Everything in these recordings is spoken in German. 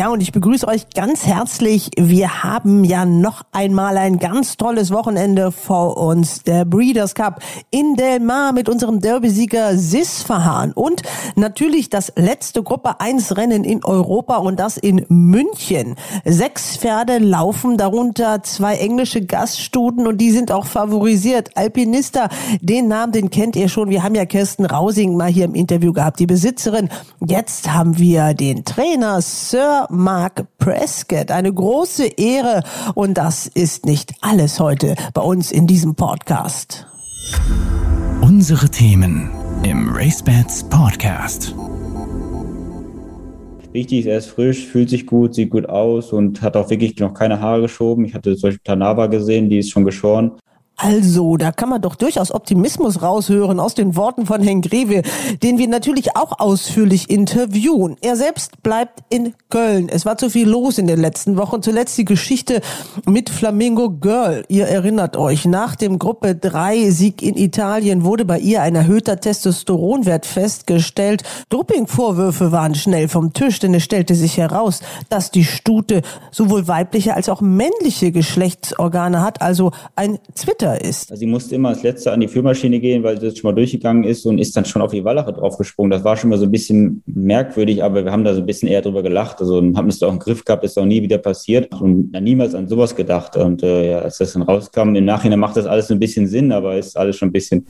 Ja, und ich begrüße euch ganz herzlich. Wir haben ja noch einmal ein ganz tolles Wochenende vor uns. Der Breeders Cup in Del Mar mit unserem Derby-Sieger Sis Verhahn. Und natürlich das letzte Gruppe 1 Rennen in Europa und das in München. Sechs Pferde laufen, darunter zwei englische Gaststuten und die sind auch favorisiert. Alpinista, den Namen, den kennt ihr schon. Wir haben ja Kirsten Rausing mal hier im Interview gehabt, die Besitzerin. Jetzt haben wir den Trainer Sir Mark Prescott. Eine große Ehre und das ist nicht alles heute bei uns in diesem Podcast. Unsere Themen im RaceBets Podcast. Wichtig ist, er ist frisch, fühlt sich gut, sieht gut aus und hat auch wirklich noch keine Haare geschoben. Ich hatte zum Beispiel Tanava gesehen, die ist schon geschoren. Also, da kann man doch durchaus Optimismus raushören aus den Worten von Herrn Greve, den wir natürlich auch ausführlich interviewen. Er selbst bleibt in Köln. Es war zu viel los in den letzten Wochen. Zuletzt die Geschichte mit Flamingo Girl. Ihr erinnert euch, nach dem Gruppe 3 Sieg in Italien wurde bei ihr ein erhöhter Testosteronwert festgestellt. Dopingvorwürfe waren schnell vom Tisch, denn es stellte sich heraus, dass die Stute sowohl weibliche als auch männliche Geschlechtsorgane hat, also ein Twitter Mutter ist. Also sie musste immer als Letzte an die Führmaschine gehen, weil sie das schon mal durchgegangen ist und ist dann schon auf die Wallache draufgesprungen. Das war schon mal so ein bisschen merkwürdig, aber wir haben da so ein bisschen eher drüber gelacht. Also haben es auch im Griff gehabt, ist auch nie wieder passiert und niemals an sowas gedacht. Und äh, ja, als das dann rauskam, im Nachhinein macht das alles ein bisschen Sinn, aber ist alles schon ein bisschen,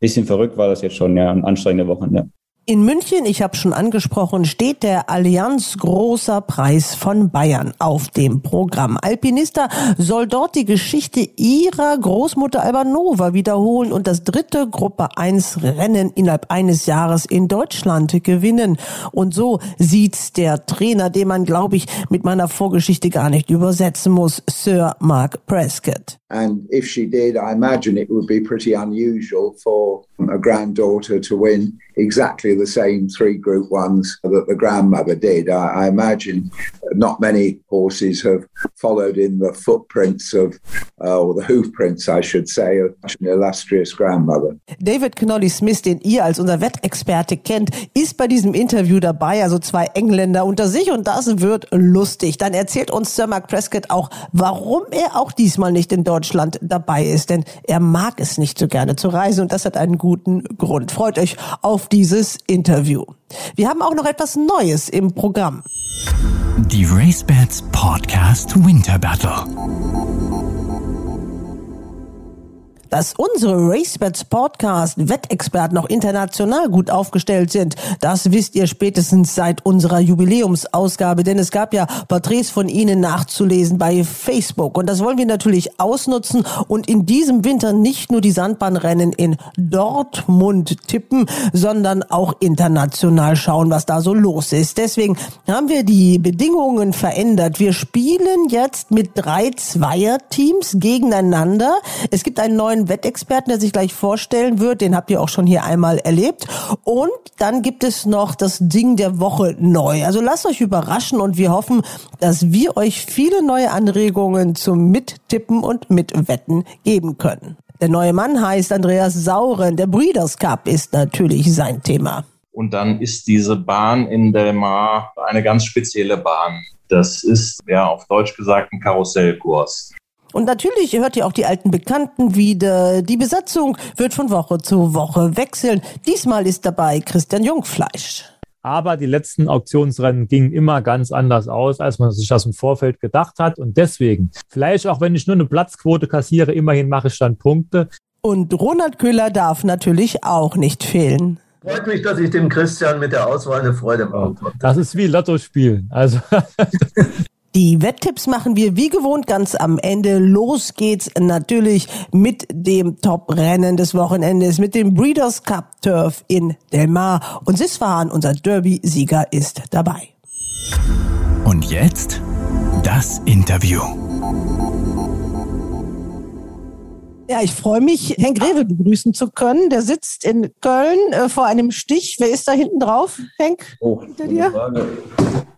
bisschen verrückt war das jetzt schon, ja, anstrengende Wochenende. In München, ich habe schon angesprochen, steht der Allianz Großer Preis von Bayern auf dem Programm. Alpinista soll dort die Geschichte ihrer Großmutter Albanova wiederholen und das dritte Gruppe 1 Rennen innerhalb eines Jahres in Deutschland gewinnen. Und so sieht's der Trainer, den man, glaube ich, mit meiner Vorgeschichte gar nicht übersetzen muss, Sir Mark Prescott. And if she did, I imagine it would be pretty unusual for a granddaughter to win exactly the same three group ones that the grandmother did. I, I, imagine not many horses have followed in the footprints of, uh, or the hoofprints, I should say, of an illustrious grandmother. David Knolly Smith, den ihr als unser Wettexperte kennt, ist bei diesem Interview dabei, also zwei Engländer unter sich und das wird lustig. Dann erzählt uns Sir Mark Prescott auch, warum er auch diesmal nicht in Deutschland dabei ist, denn er mag es nicht so gerne zu reisen und das hat einen guten Grund. Freut euch auf dieses Interview. Wir haben auch noch etwas Neues im Programm. Die RaceBets Podcast Winter Battle dass unsere RaceBets Podcast Wettexperten noch international gut aufgestellt sind. Das wisst ihr spätestens seit unserer Jubiläumsausgabe, denn es gab ja Porträts von ihnen nachzulesen bei Facebook und das wollen wir natürlich ausnutzen und in diesem Winter nicht nur die Sandbahnrennen in Dortmund tippen, sondern auch international schauen, was da so los ist. Deswegen haben wir die Bedingungen verändert. Wir spielen jetzt mit drei Zweierteams gegeneinander. Es gibt einen neuen Wettexperten, der sich gleich vorstellen wird. Den habt ihr auch schon hier einmal erlebt. Und dann gibt es noch das Ding der Woche neu. Also lasst euch überraschen und wir hoffen, dass wir euch viele neue Anregungen zum Mittippen und Mitwetten geben können. Der neue Mann heißt Andreas Sauren. Der Breeders Cup ist natürlich sein Thema. Und dann ist diese Bahn in Del Mar eine ganz spezielle Bahn. Das ist ja auf Deutsch gesagt ein Karussellkurs. Und natürlich hört ihr auch die alten Bekannten wieder. Die Besatzung wird von Woche zu Woche wechseln. Diesmal ist dabei Christian Jungfleisch. Aber die letzten Auktionsrennen gingen immer ganz anders aus, als man sich das im Vorfeld gedacht hat. Und deswegen, vielleicht auch wenn ich nur eine Platzquote kassiere, immerhin mache ich dann Punkte. Und Ronald Köhler darf natürlich auch nicht fehlen. Freut mich, dass ich dem Christian mit der Auswahl eine Freude machen konnte. Das ist wie Lotto spielen. Also Die Wetttipps machen wir wie gewohnt ganz am Ende. Los geht's natürlich mit dem Top-Rennen des Wochenendes, mit dem Breeders Cup Turf in Del Mar. Und Sisfahan, unser Derby-Sieger, ist dabei. Und jetzt das Interview. Ja, ich freue mich, Henk Rewe begrüßen zu können. Der sitzt in Köln äh, vor einem Stich. Wer ist da hinten drauf, Henk? Oh, Hinter dir? Frage.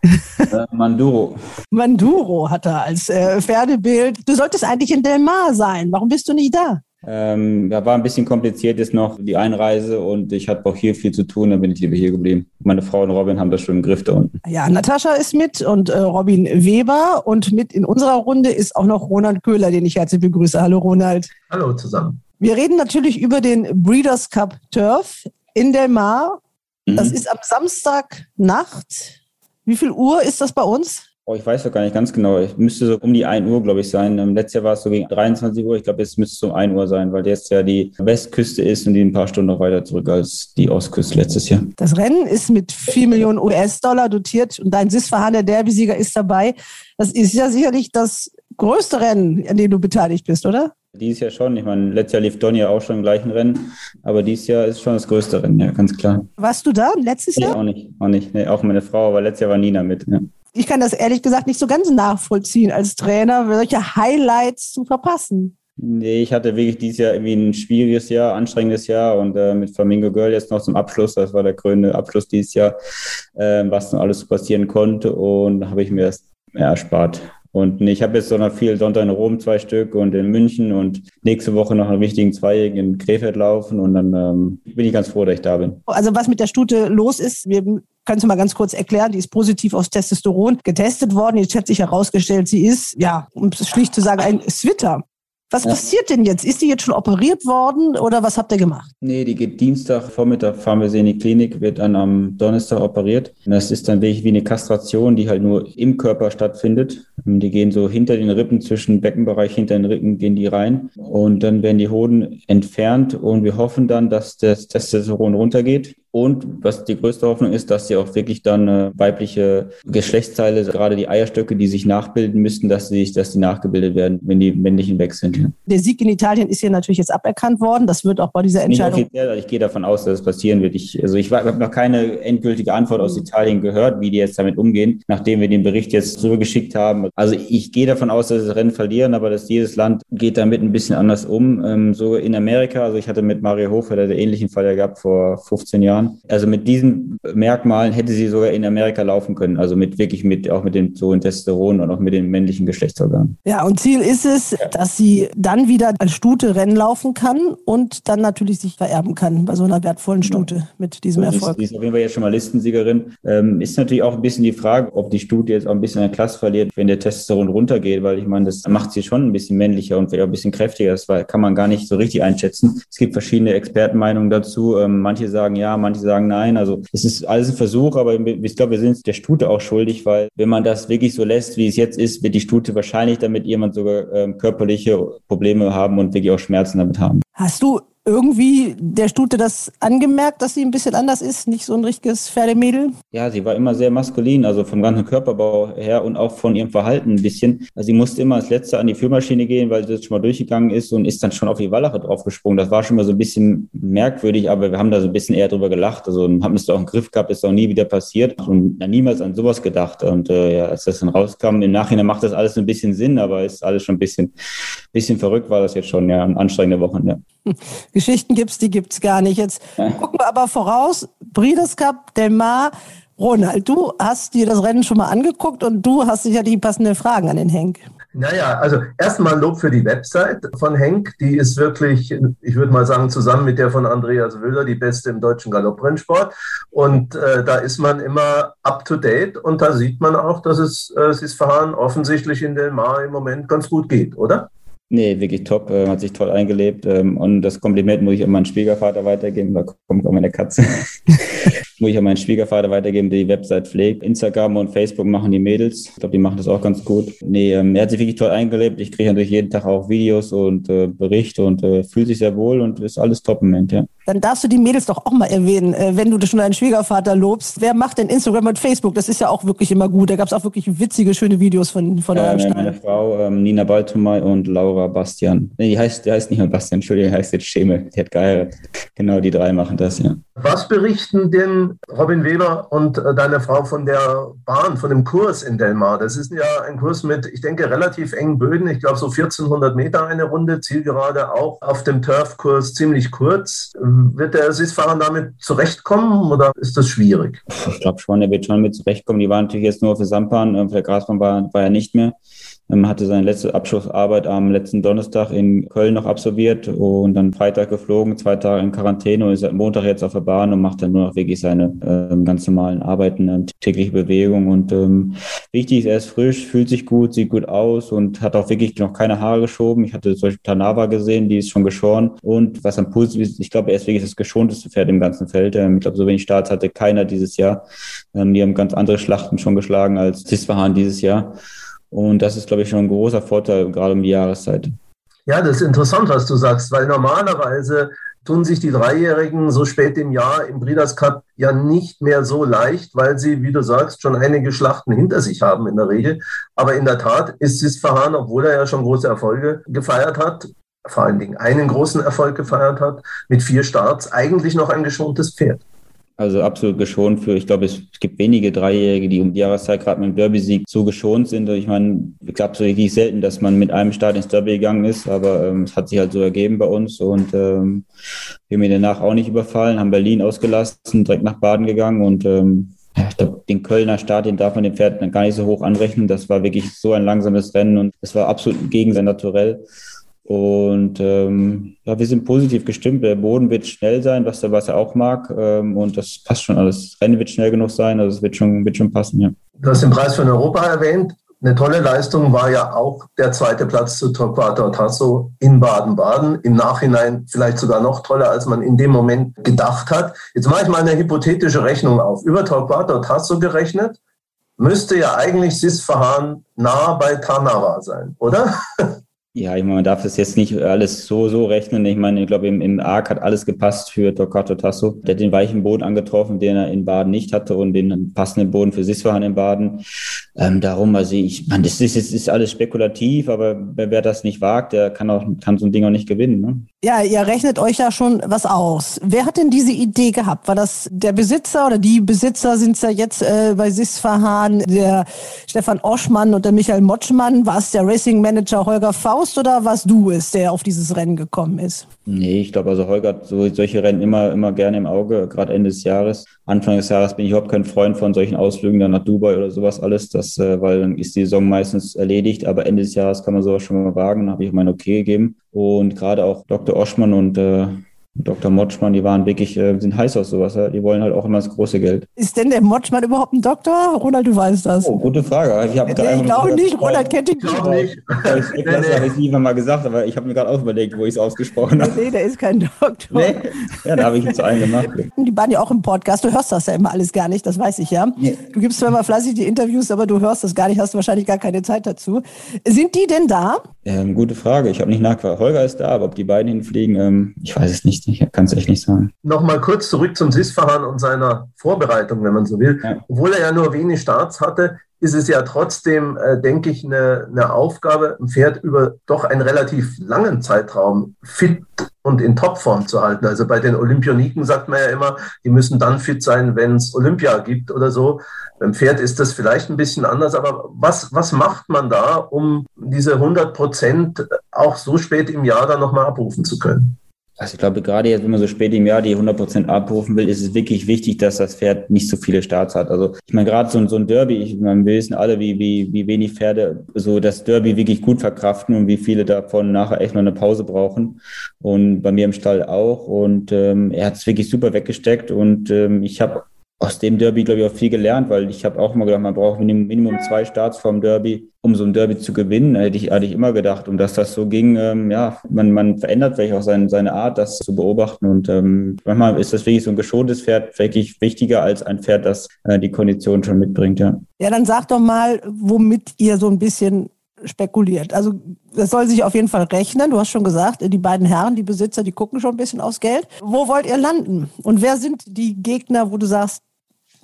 äh, Manduro. Manduro hat er als äh, Pferdebild. Du solltest eigentlich in Del Mar sein. Warum bist du nicht da? Ähm, da war ein bisschen kompliziert jetzt noch die Einreise und ich hatte auch hier viel zu tun, dann bin ich lieber hier geblieben. Meine Frau und Robin haben das schon im Griff da unten. Ja, Natascha ist mit und äh, Robin Weber und mit in unserer Runde ist auch noch Ronald Köhler, den ich herzlich begrüße. Hallo Ronald. Hallo zusammen. Wir reden natürlich über den Breeders' Cup Turf in Del Mar. Das Mhm. ist am Samstagnacht. Wie viel Uhr ist das bei uns? Oh, ich weiß doch gar nicht ganz genau. Es müsste so um die 1 Uhr, glaube ich, sein. Ähm, letztes Jahr war es so gegen 23 Uhr. Ich glaube, jetzt müsste es um 1 Uhr sein, weil jetzt ja die Westküste ist und die ein paar Stunden noch weiter zurück als die Ostküste letztes Jahr. Das Rennen ist mit 4 Millionen US-Dollar dotiert und dein Sisfahan, der Derby-Sieger, ist dabei. Das ist ja sicherlich das größte Rennen, an dem du beteiligt bist, oder? Dieses Jahr schon. Ich meine, letztes Jahr lief Donny auch schon im gleichen Rennen, aber dieses Jahr ist schon das größte Rennen, ja, ganz klar. Warst du da letztes Nee, Jahr? auch nicht, auch nicht. Nee, auch meine Frau, aber letztes Jahr war Nina mit. Ja. Ich kann das ehrlich gesagt nicht so ganz nachvollziehen als Trainer, solche Highlights zu verpassen. Nee, ich hatte wirklich dieses Jahr irgendwie ein schwieriges Jahr, anstrengendes Jahr und äh, mit Flamingo Girl jetzt noch zum Abschluss, das war der krönende Abschluss dieses Jahr, äh, was noch alles passieren konnte und habe ich mir das ja, erspart. Und ich habe jetzt so noch viel Sonntag in Rom zwei Stück und in München und nächste Woche noch einen wichtigen Zweijährigen in Krefeld laufen und dann ähm, bin ich ganz froh, dass ich da bin. Also was mit der Stute los ist, wir können es mal ganz kurz erklären, die ist positiv aufs Testosteron getestet worden. Jetzt hat sich herausgestellt, sie ist, ja, um es schlicht zu sagen, ein Switter. Was Ja. passiert denn jetzt? Ist die jetzt schon operiert worden oder was habt ihr gemacht? Nee, die geht Dienstag Vormittag, fahren wir sie in die Klinik, wird dann am Donnerstag operiert. Das ist dann wirklich wie eine Kastration, die halt nur im Körper stattfindet. Die gehen so hinter den Rippen, zwischen Beckenbereich, hinter den Rippen gehen die rein. Und dann werden die Hoden entfernt und wir hoffen dann, dass das Testosteron runtergeht. Und was die größte Hoffnung ist, dass sie auch wirklich dann äh, weibliche Geschlechtsteile, gerade die Eierstöcke, die sich nachbilden müssten, dass sie, dass die nachgebildet werden, wenn die männlichen weg sind. Der Sieg in Italien ist hier natürlich jetzt aberkannt worden. Das wird auch bei dieser Nicht Entscheidung. offiziell, also ich gehe davon aus, dass es passieren wird. Ich, also ich habe noch keine endgültige Antwort aus Italien gehört, wie die jetzt damit umgehen, nachdem wir den Bericht jetzt rübergeschickt haben. Also ich gehe davon aus, dass sie das Rennen verlieren, aber dass jedes Land geht damit ein bisschen anders um. Ähm, so in Amerika, also ich hatte mit Mario Hofer der ähnlichen Fall ja gehabt vor 15 Jahren. Also mit diesen Merkmalen hätte sie sogar in Amerika laufen können. Also mit wirklich mit auch mit dem so Testosteron und auch mit den männlichen Geschlechtsorganen. Ja, und Ziel ist es, dass sie dann wieder als Stute Rennen laufen kann und dann natürlich sich vererben kann bei so einer wertvollen Stute mit diesem ist, Erfolg. sie ist auf jeden Fall jetzt schon mal Listensiegerin. Ähm, ist natürlich auch ein bisschen die Frage, ob die Stute jetzt auch ein bisschen an Klasse verliert, wenn der Testosteron runtergeht, weil ich meine, das macht sie schon ein bisschen männlicher und vielleicht auch ein bisschen kräftiger. Das kann man gar nicht so richtig einschätzen. Es gibt verschiedene Expertenmeinungen dazu. Ähm, manche sagen ja, manche sagen nein. Also es ist alles ein Versuch, aber ich glaube, wir sind der Stute auch schuldig, weil wenn man das wirklich so lässt, wie es jetzt ist, wird die Stute wahrscheinlich damit jemand sogar ähm, körperliche Probleme haben und wirklich auch Schmerzen damit haben. Hast du irgendwie der Stute das angemerkt, dass sie ein bisschen anders ist? Nicht so ein richtiges Pferdemädel? Ja, sie war immer sehr maskulin, also vom ganzen Körperbau her und auch von ihrem Verhalten ein bisschen. Also sie musste immer als Letzte an die Führmaschine gehen, weil sie jetzt schon mal durchgegangen ist und ist dann schon auf die Wallache draufgesprungen. Das war schon mal so ein bisschen merkwürdig, aber wir haben da so ein bisschen eher drüber gelacht. Also haben es auch im Griff gehabt, ist auch nie wieder passiert und niemals an sowas gedacht. Und äh, ja, als das dann rauskam, im Nachhinein macht das alles ein bisschen Sinn, aber ist alles schon ein bisschen, bisschen verrückt war das jetzt schon, ja, anstrengende Wochen, ja. Geschichten gibt's, die gibt's gar nicht. Jetzt gucken wir aber voraus. Breeders Cup, Del Mar. Ronald, du hast dir das Rennen schon mal angeguckt und du hast sicherlich die passenden Fragen an den Henk. Naja, also erstmal Lob für die Website von Henk. Die ist wirklich, ich würde mal sagen, zusammen mit der von Andreas Wöhler die beste im deutschen Galopprennsport. Und äh, da ist man immer up to date und da sieht man auch, dass es äh, Sisfahan offensichtlich in Del Mar im Moment ganz gut geht, oder? Nee, wirklich top, äh, hat sich toll eingelebt. Ähm, und das Kompliment muss ich an meinen Schwiegervater weitergeben. Da kommt auch meine Katze. muss ich an meinen Schwiegervater weitergeben, der die Website pflegt. Instagram und Facebook machen die Mädels. Ich glaube, die machen das auch ganz gut. Nee, ähm, er hat sich wirklich toll eingelebt. Ich kriege natürlich jeden Tag auch Videos und äh, Berichte und äh, fühlt sich sehr wohl und ist alles top im Moment, ja. Dann darfst du die Mädels doch auch mal erwähnen, äh, wenn du schon deinen Schwiegervater lobst. Wer macht denn Instagram und Facebook? Das ist ja auch wirklich immer gut. Da gab es auch wirklich witzige, schöne Videos von, von eurem äh, Meine Frau ähm, Nina Baltumay und Laura Bastian. Nee, die heißt, die heißt nicht mehr Bastian, Entschuldigung, die heißt jetzt Schemel. Die hat geheiratet. Genau, die drei machen das, ja. Was berichten denn Robin Weber und äh, deine Frau von der Bahn, von dem Kurs in Delmar? Das ist ja ein Kurs mit, ich denke, relativ engen Böden. Ich glaube, so 1400 Meter eine Runde, Zielgerade auch auf dem Turfkurs ziemlich kurz. Wird der SIS-Fahrer damit zurechtkommen oder ist das schwierig? Ich glaube schon, er wird schon mit zurechtkommen. Die waren natürlich jetzt nur für Sandbahn, für der Grasbahn war, war er nicht mehr. Ähm, hatte seine letzte Abschlussarbeit am letzten Donnerstag in Köln noch absolviert und dann Freitag geflogen, zwei Tage in Quarantäne und ist seit Montag jetzt auf der Bahn und macht dann nur noch wirklich seine ähm, ganz normalen Arbeiten, ähm, tägliche Bewegung und ähm, wichtig ist, er ist frisch, fühlt sich gut, sieht gut aus und hat auch wirklich noch keine Haare geschoben. Ich hatte zum Beispiel Tanava gesehen, die ist schon geschoren und was am positiv ist, ich glaube, er ist wirklich das geschonteste Pferd im ganzen Feld. Ähm, ich glaube, so wenig Starts hatte keiner dieses Jahr. Ähm, die haben ganz andere Schlachten schon geschlagen als Sisfahan dieses Jahr. Und das ist, glaube ich, schon ein großer Vorteil, gerade um die Jahreszeit. Ja, das ist interessant, was du sagst, weil normalerweise tun sich die Dreijährigen so spät im Jahr im Breeders Cup ja nicht mehr so leicht, weil sie, wie du sagst, schon einige Schlachten hinter sich haben in der Regel. Aber in der Tat ist Sisfahan, obwohl er ja schon große Erfolge gefeiert hat, vor allen Dingen einen großen Erfolg gefeiert hat, mit vier Starts, eigentlich noch ein geschontes Pferd. Also absolut geschont für, ich glaube, es, gibt wenige Dreijährige, die um die Jahreszeit gerade mit dem Derby-Sieg so geschont sind. Ich meine, ich glaube so richtig selten, dass man mit einem Start ins Derby gegangen ist, aber ähm, es hat sich halt so ergeben bei uns und ähm, wir haben ihn danach auch nicht überfallen, haben Berlin ausgelassen, direkt nach Baden gegangen und ähm, ich glaube, den Kölner Start, den darf man dem Pferd gar nicht so hoch anrechnen. Das war wirklich so ein langsames Rennen und es war absolut gegen sein Naturell. Und ähm, ja, wir sind positiv gestimmt. Der Boden wird schnell sein, was er, was er auch mag. Ähm, und das passt schon alles. Das Rennen wird schnell genug sein, also es wird schon, wird schon passen, ja. Du hast den Preis für Europa erwähnt. Eine tolle Leistung war ja auch der zweite Platz zu Torquato Tasso in Baden-Baden. Im Nachhinein vielleicht sogar noch toller, als man in dem Moment gedacht hat. Jetzt mache ich mal eine hypothetische Rechnung auf. Über Torquato Tasso gerechnet, müsste ja eigentlich Sisfahan nah bei Tanara sein, oder? Ja, ich meine, man darf das jetzt nicht alles so, so rechnen. Ich meine, ich glaube, im, im Arc hat alles gepasst für Torquato Tasso. Der hat den weichen Boden angetroffen, den er in Baden nicht hatte und den passenden Boden für Siswahan in Baden. Ähm, darum, also ich meine, das ist, das ist alles spekulativ, aber wer, wer, das nicht wagt, der kann auch, kann so ein Ding auch nicht gewinnen. Ne? Ja, ihr rechnet euch ja schon was aus. Wer hat denn diese Idee gehabt? War das der Besitzer oder die Besitzer sind es ja jetzt äh, bei Sisfahan, der Stefan Oschmann und der Michael Motschmann? War es der Racing Manager Holger Faust? Oder warst du es, der auf dieses Rennen gekommen ist? Nee, ich glaube, also Holger hat so, solche Rennen immer, immer gerne im Auge, gerade Ende des Jahres. Anfang des Jahres bin ich überhaupt kein Freund von solchen Ausflügen dann nach Dubai oder sowas alles, das, äh, weil dann ist die Saison meistens erledigt, aber Ende des Jahres kann man sowas schon mal wagen, dann habe ich mein Okay gegeben. Und gerade auch Dr. Oschmann und äh, Dr. Motschmann, die waren wirklich, äh, sind heiß auf sowas. Ja? Die wollen halt auch immer das große Geld. Ist denn der Motschmann überhaupt ein Doktor? Ronald, du weißt das. Oh, gute Frage. Ich, nee, ich glaube nicht. Ronald kennt ihn nicht. Ich, ich, nee, nee. habe ich nie mal gesagt, aber ich habe mir gerade auch überlegt, wo ich es ausgesprochen habe. Nee, der ist kein Doktor. Nee. Ja, da habe ich ihn zu einem gemacht. Die waren ja auch im Podcast. Du hörst das ja immer alles gar nicht, das weiß ich ja. Nee. Du gibst zwar mal fleißig die Interviews, aber du hörst das gar nicht, hast du wahrscheinlich gar keine Zeit dazu. Sind die denn da? Ähm, gute Frage. Ich habe nicht nachgefragt. Holger ist da, aber ob die beiden hinfliegen, ähm, ich weiß es nicht. Ich kann es echt nicht sagen. Nochmal kurz zurück zum SIS-Verfahren und seiner Vorbereitung, wenn man so will. Ja. Obwohl er ja nur wenig Starts hatte, ist es ja trotzdem, äh, denke ich, eine, eine Aufgabe, ein Pferd über doch einen relativ langen Zeitraum fit und in Topform zu halten. Also bei den Olympioniken sagt man ja immer, die müssen dann fit sein, wenn es Olympia gibt oder so. Beim Pferd ist das vielleicht ein bisschen anders, aber was, was macht man da, um diese 100 Prozent auch so spät im Jahr dann nochmal abrufen zu können? Also ich glaube, gerade jetzt, wenn man so spät im Jahr die 100% abrufen will, ist es wirklich wichtig, dass das Pferd nicht so viele Starts hat. Also ich meine, gerade so, so ein Derby, ich meine, wir wissen alle, wie, wie, wie wenig Pferde so das Derby wirklich gut verkraften und wie viele davon nachher echt noch eine Pause brauchen. Und bei mir im Stall auch. Und ähm, er hat es wirklich super weggesteckt. Und ähm, ich habe aus dem Derby, glaube ich, auch viel gelernt, weil ich habe auch immer gedacht, man braucht Minimum zwei Starts vom Derby, um so ein Derby zu gewinnen. Hätte ich, hätte ich immer gedacht. Und dass das so ging, ähm, ja, man, man verändert vielleicht auch sein, seine Art, das zu beobachten. Und ähm, manchmal ist das wirklich so ein geschontes Pferd wirklich wichtiger als ein Pferd, das äh, die Kondition schon mitbringt, ja. Ja, dann sag doch mal, womit ihr so ein bisschen spekuliert. Also das soll sich auf jeden Fall rechnen. Du hast schon gesagt, die beiden Herren, die Besitzer, die gucken schon ein bisschen aufs Geld. Wo wollt ihr landen? Und wer sind die Gegner, wo du sagst,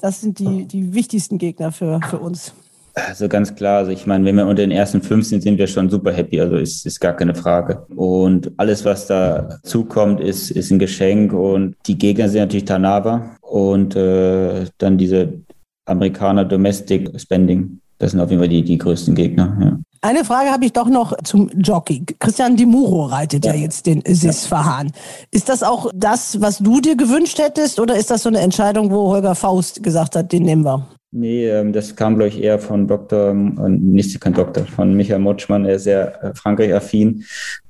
das sind die, die wichtigsten Gegner für, für uns? Also ganz klar, also ich meine, wenn wir unter den ersten 15 sind wir schon super happy, also ist, ist gar keine Frage. Und alles, was da zukommt, ist, ist ein Geschenk und die Gegner sind natürlich Tanava und äh, dann diese Amerikaner Domestic Spending. Das sind auf jeden Fall die, die größten Gegner. Ja. Eine Frage habe ich doch noch zum Jockey. Christian Dimuro reitet ja, ja jetzt den Sis Verhahn. Ist das auch das, was du dir gewünscht hättest oder ist das so eine Entscheidung, wo Holger Faust gesagt hat, den nehmen wir? Nee, ähm, das kam, glaube ich, eher von Dr., ähm, nicht kein Doktor, von Michael Motschmann. Er ist sehr äh, Frankreich-affin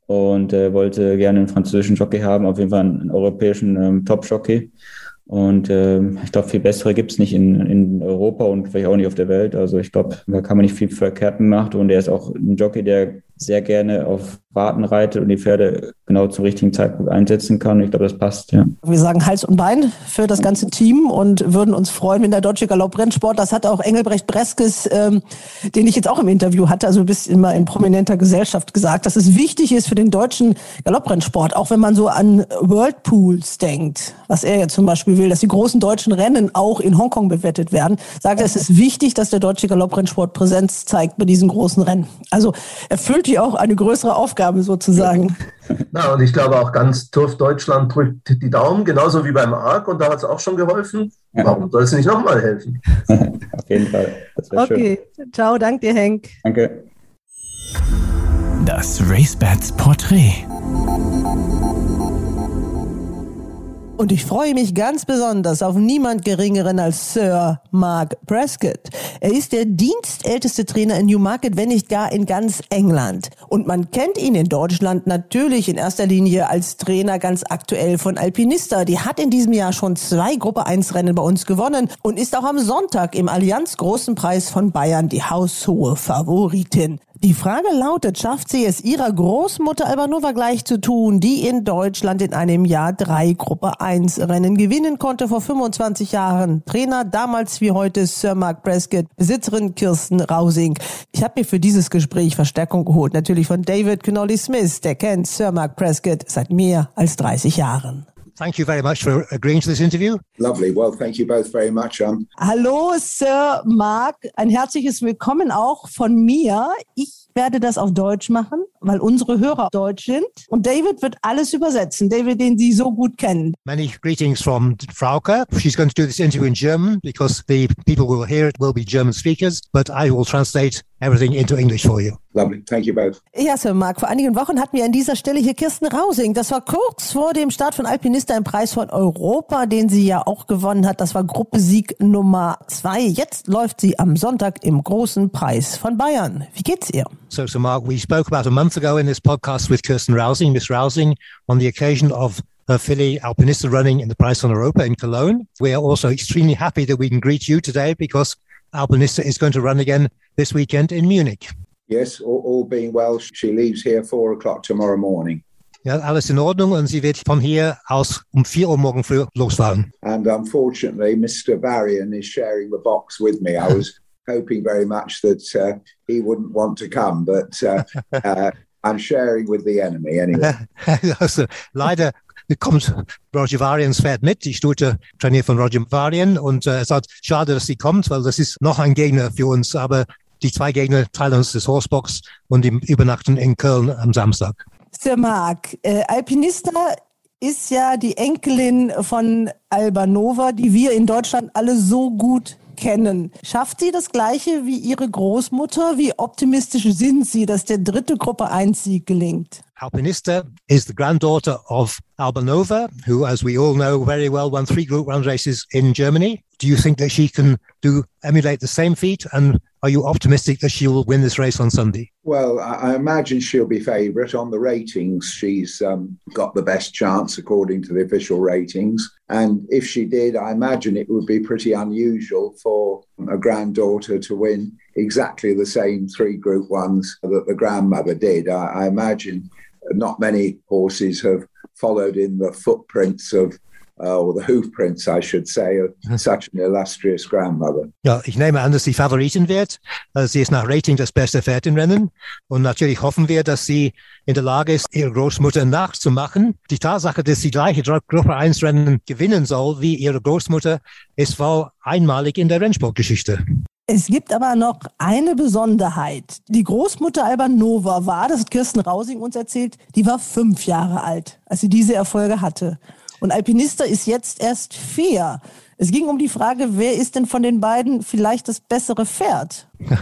und äh, wollte gerne einen französischen Jockey haben, auf jeden Fall einen, europäischen ähm, Top-Jockey. Und äh, ich glaube, viel bessere gibt es nicht in, in Europa und vielleicht auch nicht auf der Welt. Also ich glaube, da kann man nicht viel verkehrt machen. Und er ist auch ein Jockey, der sehr gerne auf Warten reitet und die Pferde genau zum richtigen Zeitpunkt einsetzen kann. ich glaube, das passt, ja. Wir sagen Hals und Bein für das ganze Team und würden uns freuen, wenn der Deutsche Galopprennsport, das hat auch Engelbrecht Breskes, ähm, den ich jetzt auch im Interview hatte, also du bist immer in prominenter Gesellschaft gesagt, dass es wichtig ist für den deutschen Galopprennsport, auch wenn man so an Whirlpools denkt, was er jetzt zum Beispiel will, dass die großen deutschen Rennen auch in Hongkong bewettet werden, sagt er, es ist wichtig, dass der deutsche Galopprennsport Präsenz zeigt bei diesen großen Rennen. Also erfüllt die auch eine größere Aufgabe sozusagen. Na, und ich glaube auch ganz TURF Deutschland drückt die Daumen, genauso wie beim ARC und da hat es auch schon geholfen. Warum soll es nicht nochmal helfen? Auf jeden Fall. okay, schön. ciao, danke dir, Henk. Danke. Das RaceBets Porträt. Und ich freue mich ganz besonders auf niemand Geringeren als Sir Mark Prescott. Er ist der dienstälteste Trainer in Newmarket, wenn nicht gar in ganz England. Und man kennt ihn in Deutschland natürlich in erster Linie als Trainer ganz aktuell von Alpinista. Die hat in diesem Jahr schon zwei Gruppe 1 Rennen bei uns gewonnen und ist auch am Sonntag im Allianz Großen Preis von Bayern die haushohe Favoritin. Die Frage lautet, schafft sie es ihrer Großmutter Albanova gleich zu tun, die in Deutschland in einem Jahr drei Gruppe 1 Rennen gewinnen konnte vor 25 Jahren. Trainer damals wie heute Sir Mark Prescott, Besitzerin Kirsten Rausing. Ich habe mir für dieses Gespräch Verstärkung geholt, natürlich von David Connolly Smith, der kennt Sir Mark Prescott seit mehr als 30 Jahren. Thank you very much for agreeing to this interview. Lovely. Well, thank you both very much. Um... Hallo, Sir Mark. Ein herzliches Willkommen auch von mir. Ich werde das auf Deutsch machen, weil unsere Hörer Deutsch sind. Und David wird alles übersetzen. David, den Sie so gut kennen. Many greetings from Frauke. She's going to do this interview in German because the people who will hear it will be German speakers, but I will translate everything into English for you. Lovely. Thank you both. Ja, Sir Mark. Vor einigen Wochen hatten wir an dieser Stelle hier Kirsten Rausing. Das war kurz vor dem Start von Alpinista im Preis von Europa, den sie ja auch gewonnen hat. Das war Gruppesieg Nummer zwei. Jetzt läuft sie am Sonntag im großen Preis von Bayern. Wie geht's ihr? So, so Mark, we spoke about a month ago in this podcast with Kirsten Rousing, Miss Rousing, on the occasion of her filly Alpinista running in the Price von Europa in Cologne. We are also extremely happy that we can greet you today because Alpinista is going to run again this weekend in Munich. Yes, all, all being well, she leaves here four o'clock tomorrow morning. Ja, alles in Ordnung und sie wird von hier aus um 4 Uhr morgen früh losfahren. And unfortunately, Mr. Varian is sharing the box with me. I was hoping very much that uh, he wouldn't want to come, but uh, uh, I'm sharing with the enemy anyway. also, leider kommt Roger Varians Pferd mit. Die Stute trainiert von Roger Varian und äh, es ist schade, dass sie kommt, weil das ist noch ein Gegner für uns. Aber die zwei Gegner teilen uns das Horsebox und die übernachten in Köln am Samstag. Sir Mark, äh, Alpinista ist ja die Enkelin von Albanova, die wir in Deutschland alle so gut kennen. Schafft sie das Gleiche wie ihre Großmutter? Wie optimistisch sind Sie, dass der dritte Gruppe 1 Sieg gelingt? Alpinista is the granddaughter of Albanova, who, as we all know very well, won three group one races in Germany. Do you think that she can do emulate the same feat? And are you optimistic that she will win this race on Sunday? Well, I imagine she'll be favourite on the ratings. She's um, got the best chance according to the official ratings. And if she did, I imagine it would be pretty unusual for a granddaughter to win exactly the same three group ones that the grandmother did. I, I imagine not many horses have followed in the footprints of uh, or the hoof prints, I should say, of such an illustrious grandmother. Ja, ich nehme an, dass sie Favoritin wird. Also sie ist nach Rating das beste Pferd im Rennen. Und natürlich hoffen wir, dass sie in der Lage ist, ihre Großmutter nachzumachen. Die Tatsache, dass sie gleiche Gruppe 1 Rennen gewinnen soll wie ihre Großmutter, ist wohl einmalig in der Rennsportgeschichte. Es gibt aber noch eine Besonderheit. Die Großmutter Albanova war, das hat Kirsten Rausing uns erzählt, die war fünf Jahre alt, als sie diese Erfolge hatte. Und Alpinista ist jetzt erst vier. Es ging um die Frage, wer ist denn von den beiden vielleicht das bessere Pferd?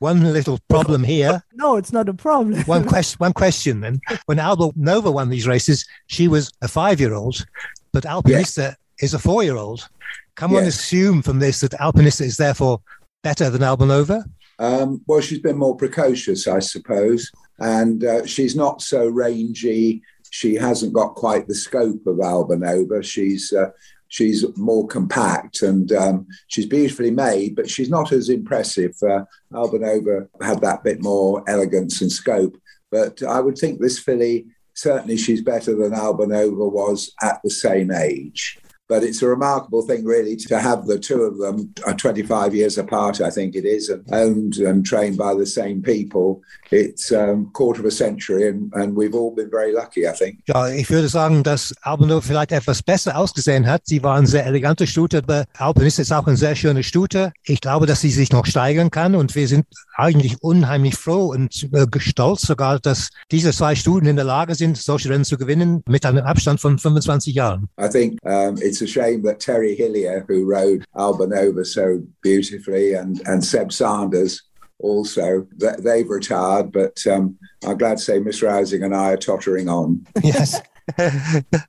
one little problem here. No, it's not a problem. one question. One question. And when Alba Nova won these races, she was a five-year-old, but Alpinista yes. is a four-year-old. Can one assume from this that Alpinista is therefore better than Albanova? Um, well, she's been more precocious, I suppose, and uh, she's not so rangy. She hasn't got quite the scope of Albanova. She's uh, she's more compact and um, she's beautifully made, but she's not as impressive. Uh, Albanova had that bit more elegance and scope, but I would think this filly certainly she's better than Albanova was at the same age. But it's a remarkable thing, really, to have the two of them uh, 25 years apart, I think it is, and owned and trained by the same people. It's a um, quarter of a century, and, and we've all been very lucky, I think. Ja, ich würde sagen, dass Albano vielleicht etwas besser ausgesehen hat. Sie war eine sehr elegante Stute, aber Alpen ist jetzt auch eine sehr schöne Stute. Ich glaube, dass sie sich noch steigern kann, und wir sind eigentlich unheimlich froh und äh, stolz sogar, dass diese zwei Stuten in der Lage sind, solche Rennen zu gewinnen mit einem Abstand von 25 Jahren. I think um, it's a shame that Terry Hillier, who rode Albanova so beautifully, and, and Seb Sanders also, they've retired, but um, I'm glad to say Miss Rousing and I are tottering on. Yes.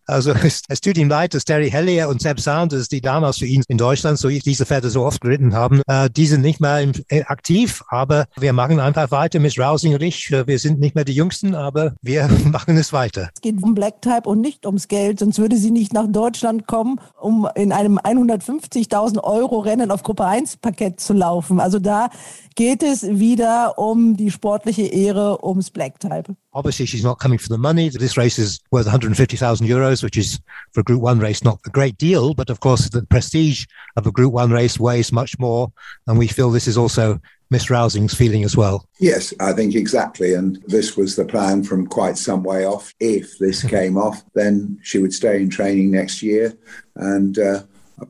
Also es, tut ihm leid, dass Terry Hellier und Seb Sanders, die damals für ihn in Deutschland so diese Pferde so oft geritten haben, äh, die sind nicht mehr im, äh, aktiv, aber wir machen einfach weiter. Miss Rousing und ich, äh, wir sind nicht mehr die Jüngsten, aber wir machen es weiter. Es geht um Black Type und nicht ums Geld, sonst würde sie nicht nach Deutschland kommen, um in einem 150.000 Euro Rennen auf Gruppe 1 Parkett zu laufen. Also da geht es wieder um die sportliche Ehre, ums Black Type. Obviously, she's not coming for the money. This race is worth 150,000 euros, which is for a Group One race not a great deal. But of course, the prestige of a Group One race weighs much more, and we feel this is also Miss Rousing's feeling as well. Yes, I think exactly. And this was the plan from quite some way off. If this came off, then she would stay in training next year and uh,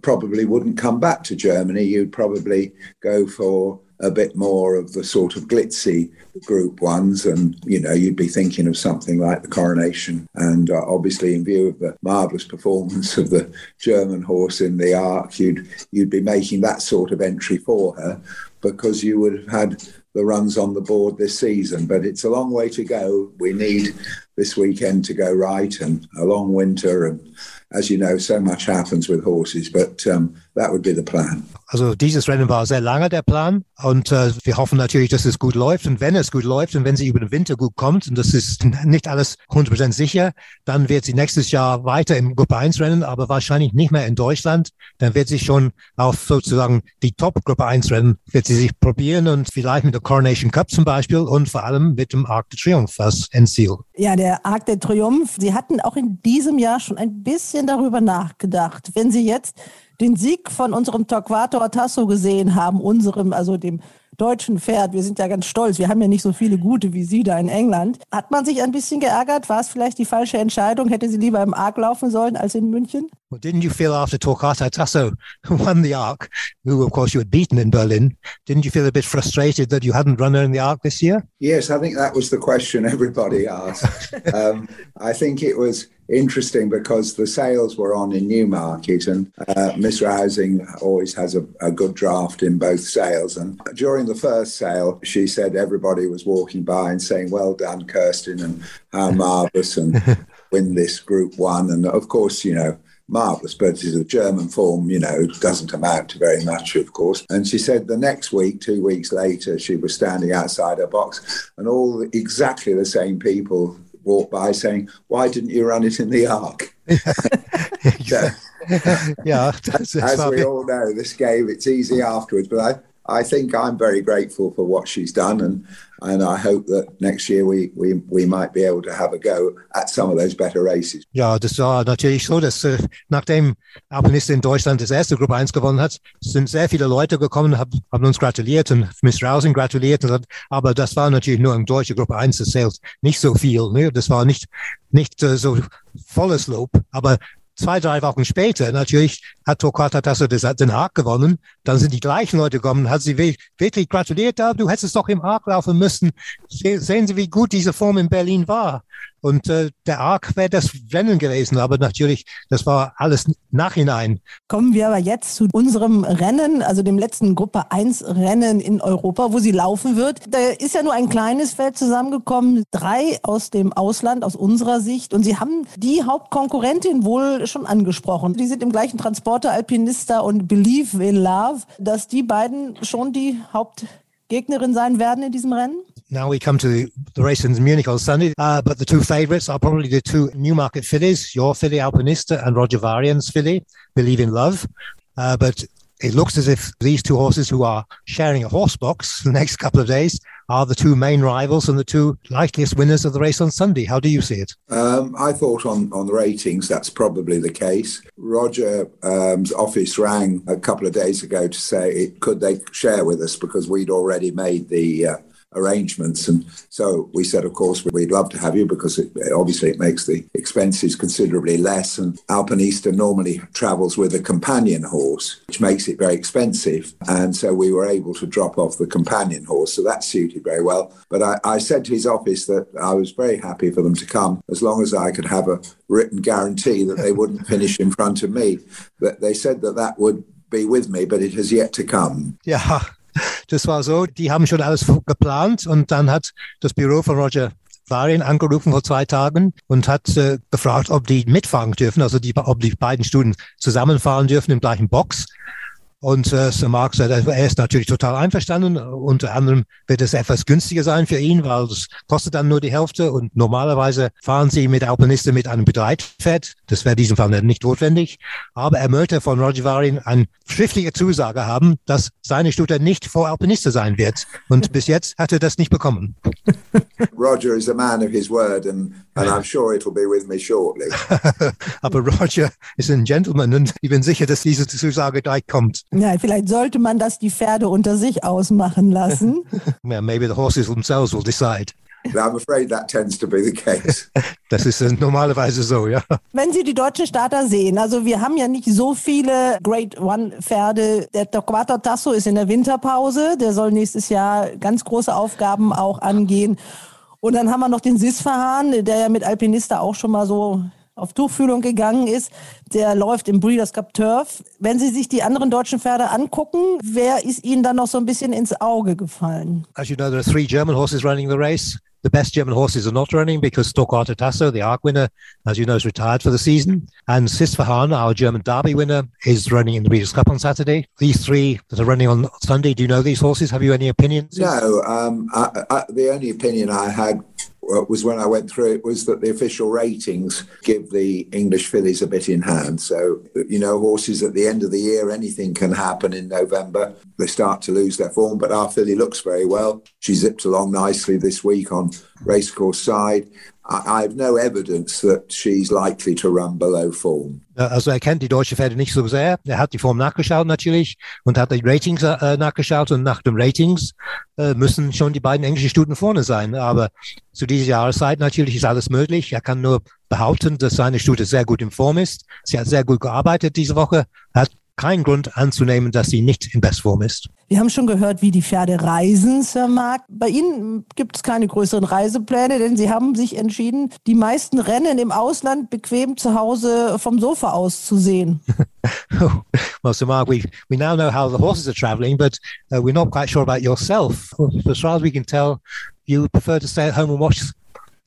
probably wouldn't come back to Germany. You'd probably go for a bit more of the sort of glitzy group ones and you know you'd be thinking of something like the coronation and uh, obviously in view of the marvelous performance of the german horse in the arc you'd you'd be making that sort of entry for her because you would have had the runs on the board this season. But it's a long way to go. We need this weekend to go right and a long winter and as you know so much happens with horses. But um, that would be the plan Also dieses Rennen war sehr lange der Plan und äh, wir hoffen natürlich, dass es gut läuft und wenn es gut läuft und wenn sie über den Winter gut kommt und das ist nicht alles 100% sicher, dann wird sie nächstes Jahr weiter im Gruppe 1 Rennen, aber wahrscheinlich nicht mehr in Deutschland. Dann wird sie schon auf sozusagen die Top Gruppe 1 Rennen wird sie sich probieren und vielleicht mit der Coronation Cup zum Beispiel und vor allem mit dem Arc de Triomphe als Endziel. Ja, der Arc de Triomphe, Sie hatten auch in diesem Jahr schon ein bisschen darüber nachgedacht. Wenn Sie jetzt den Sieg von unserem Torquato Tasso gesehen haben, unserem, also dem deutschen Pferd. Wir sind ja ganz stolz. Wir haben ja nicht so viele gute wie Sie da in England. Hat man sich ein bisschen geärgert? War es vielleicht die falsche Entscheidung? Hätte sie lieber im Arc laufen sollen als in München? Well, didn't you feel after Torquato Tasso won the Arc, who of course you had beaten in Berlin, didn't you feel a bit frustrated that you hadn't run her in the Arc this year? Yes, I think that was the question everybody asked. um, I think it was interesting because the sales were on in Newmarket and uh, Miss Rousing always has a, a, good draft in both sales. And during the first sale, she said everybody was walking by and saying, well done, Kirsten, and how marvellous and win this group one. And of course, you know, marvellous, but it's a German form, you know, doesn't amount to very much, of course. And she said the next week, two weeks later, she was standing outside her box and all exactly the same people walked by saying, "Why didn't you run it in the ark?" yeah, that's, that's as we all know, this game it's easy afterwards. But I, I think I'm very grateful for what she's done, and and I hope that next year we, we, we might be able to have a go at some of those better races. Ja, das war natürlich so, dass äh, nachdem Alpinist in Deutschland das erste Gruppe 1 gewonnen hat, sind sehr viele Leute gekommen, hab, haben uns gratuliert und Miss Rousing gratuliert. Und, aber das war natürlich nur eine deutsche Gruppe 1, das zählt nicht so viel. Ne? Das war nicht, nicht äh, so volles Lob, aber zwei, drei Wochen später, natürlich hat Torquato Tasso den Haag gewonnen. Dann sind die gleichen Leute gekommen, hat sie wirklich gratuliert. Du hättest doch im Haag laufen müssen. Sehen Sie, wie gut diese Form in Berlin war. Und äh, der Arc wäre das Rennen gewesen, aber natürlich, das war alles nachhinein. Kommen wir aber jetzt zu unserem Rennen, also dem letzten Gruppe 1 Rennen in Europa, wo sie laufen wird. Da ist ja nur ein kleines Feld zusammengekommen, drei aus dem Ausland, aus unserer Sicht. Und sie haben die Hauptkonkurrentin wohl schon angesprochen. Die sind im gleichen Transporter, Alpinista und Believe in Love, dass die beiden schon die Hauptgegnerin sein werden in diesem Rennen? Now we come to the, race in Munich on Sunday, uh, but the two favourites are probably the two Newmarket fillies, your filly Alpinista and Roger Varian's filly, Believe in Love. Uh, but it looks as if these two horses who are sharing a horse box the next couple of days are the two main rivals and the two likeliest winners of the race on Sunday. How do you see it? Um, I thought on, on the ratings that's probably the case. Roger's um, office rang a couple of days ago to say could they share with us because we'd already made the uh, arrangements. And so we said, of course, we'd love to have you because it, obviously it makes the expenses considerably less. And Alpinista normally travels with a companion horse, which makes it very expensive. And so we were able to drop off the companion horse. So that suited very well. But I, I said to his office that I was very happy for them to come as long as I could have a written guarantee that they wouldn't finish in front of me. But they said that that would be with me, but it has yet to come. Yeah. Das war so, die haben schon alles geplant und dann hat das Büro von Roger Varian angerufen vor zwei Tagen und hat äh, gefragt, ob die mitfahren dürfen, also die, ob die beiden Studien zusammenfahren dürfen im gleichen Box. Und äh, Sir Mark sagt, er ist natürlich total einverstanden. Unter anderem wird es etwas günstiger sein für ihn, weil es kostet dann nur die Hälfte. Und normalerweise fahren sie mit Alpinisten mit einem Begleitpferd. Das wäre in diesem Fall nicht notwendig. Aber er möchte von Roger Varin eine schriftliche Zusage haben, dass seine Studie nicht vor Alpinisten sein wird. Und bis jetzt hat er das nicht bekommen. Roger is a man of his word and, and I'm sure it'll be with me shortly. Aber Roger ist ein Gentleman und ich bin sicher, dass diese Zusage gleich kommt. Ja, vielleicht sollte man das die Pferde unter sich ausmachen lassen. yeah, maybe the horses themselves will decide. I'm afraid that tends to be the case. Das ist normalerweise so, ja. Wenn Sie die deutschen Starter sehen, also wir haben ja nicht so viele Great One Pferde. Der Torquato Tasso ist in der Winterpause. Der soll nächstes Jahr ganz große Aufgaben auch angehen. Und dann haben wir noch den Sisfahan, der ja mit Alpinista auch schon mal so auf Tuchfühlung gegangen ist, der läuft im Breeders' Cup Turf. Wenn Sie sich die anderen deutschen Pferde angucken, wer ist Ihnen dann noch so ein bisschen ins Auge gefallen? As you know, there are three German horses running the race. The best German horses are not running because Torquato Tasso, the ARC winner, as you know, is retired for the season. And Sisfahan, our German Derby winner, is running in the Breeders' Cup on Saturday. These three that are running on Sunday, do you know these horses? Have you any opinions? No, um, I, I, the only opinion I had Uh, was when I went through it was that the official ratings give the English fillies a bit in hand. So, you know, horses at the end of the year, anything can happen in November. They start to lose their form, but our filly looks very well. She zipped along nicely this week on racecourse side. I, have no evidence that she's likely to run below form. Also er kennt die deutsche Pferde nicht so sehr. Er hat die Form nachgeschaut natürlich und hat die Ratings äh, nachgeschaut und nach den Ratings äh, müssen schon die beiden englischen Stuten vorne sein. Aber zu dieser Jahreszeit natürlich ist alles möglich. Er kann nur behaupten, dass seine Stute sehr gut in Form ist. Sie hat sehr gut gearbeitet diese Woche. Er hat keinen Grund anzunehmen, dass sie nicht in Bestform ist. Wir haben schon gehört, wie die Pferde reisen, Sir Mark. Bei Ihnen gibt es keine größeren Reisepläne, denn Sie haben sich entschieden, die meisten Rennen im Ausland bequem zu Hause vom Sofa aus zu sehen. well, Sir Mark, we, we now know how the horses are traveling, but uh, we're not quite sure about yourself. As far as we can tell, you prefer to stay at home and watch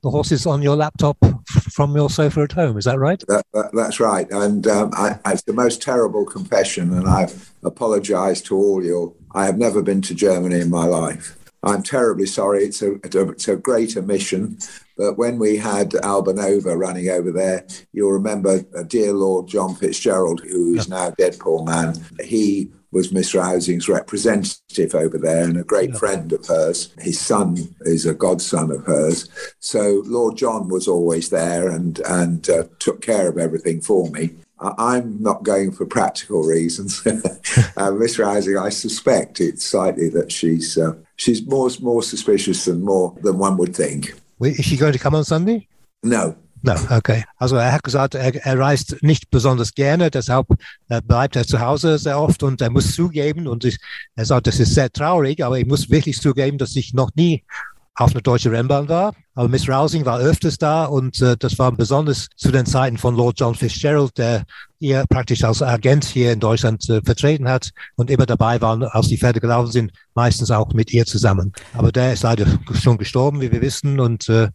the horses on your laptop from your sofa at home. Is that right? That, that, that's right. And um, I, it's the most terrible confession, and I've apologized to all you. I have never been to Germany in my life. I'm terribly sorry. It's a, it's a great omission. But when we had Albanova running over there, you'll remember a dear Lord John Fitzgerald, who is now dead, poor man. He was Miss Rousing's representative over there and a great yeah. friend of hers. His son is a godson of hers. So Lord John was always there and, and uh, took care of everything for me. I'm not going for practical reasons. uh, Miss Rousing, I suspect it's slightly that she's uh, she's more more suspicious than more than one would think. Wait, is she going to come on Sunday? No, No, okay. Also er hat gesagt, er, er reist nicht besonders gerne, deshalb äh, bleibt er zu Hause sehr oft und er muss zugeben, und ich, er sagt, das ist sehr traurig, aber ich muss wirklich zugeben, dass ich noch nie auf eine deutsche Rennbahn war. Aber Miss Rousing war öfters da und äh, das war besonders zu den Zeiten von Lord John Fitzgerald, der ihr praktisch als Agent hier in Deutschland äh, vertreten hat und immer dabei war, als die Pferde gelaufen sind, meistens auch mit ihr zusammen. Aber der ist leider schon gestorben, wie wir wissen, und äh,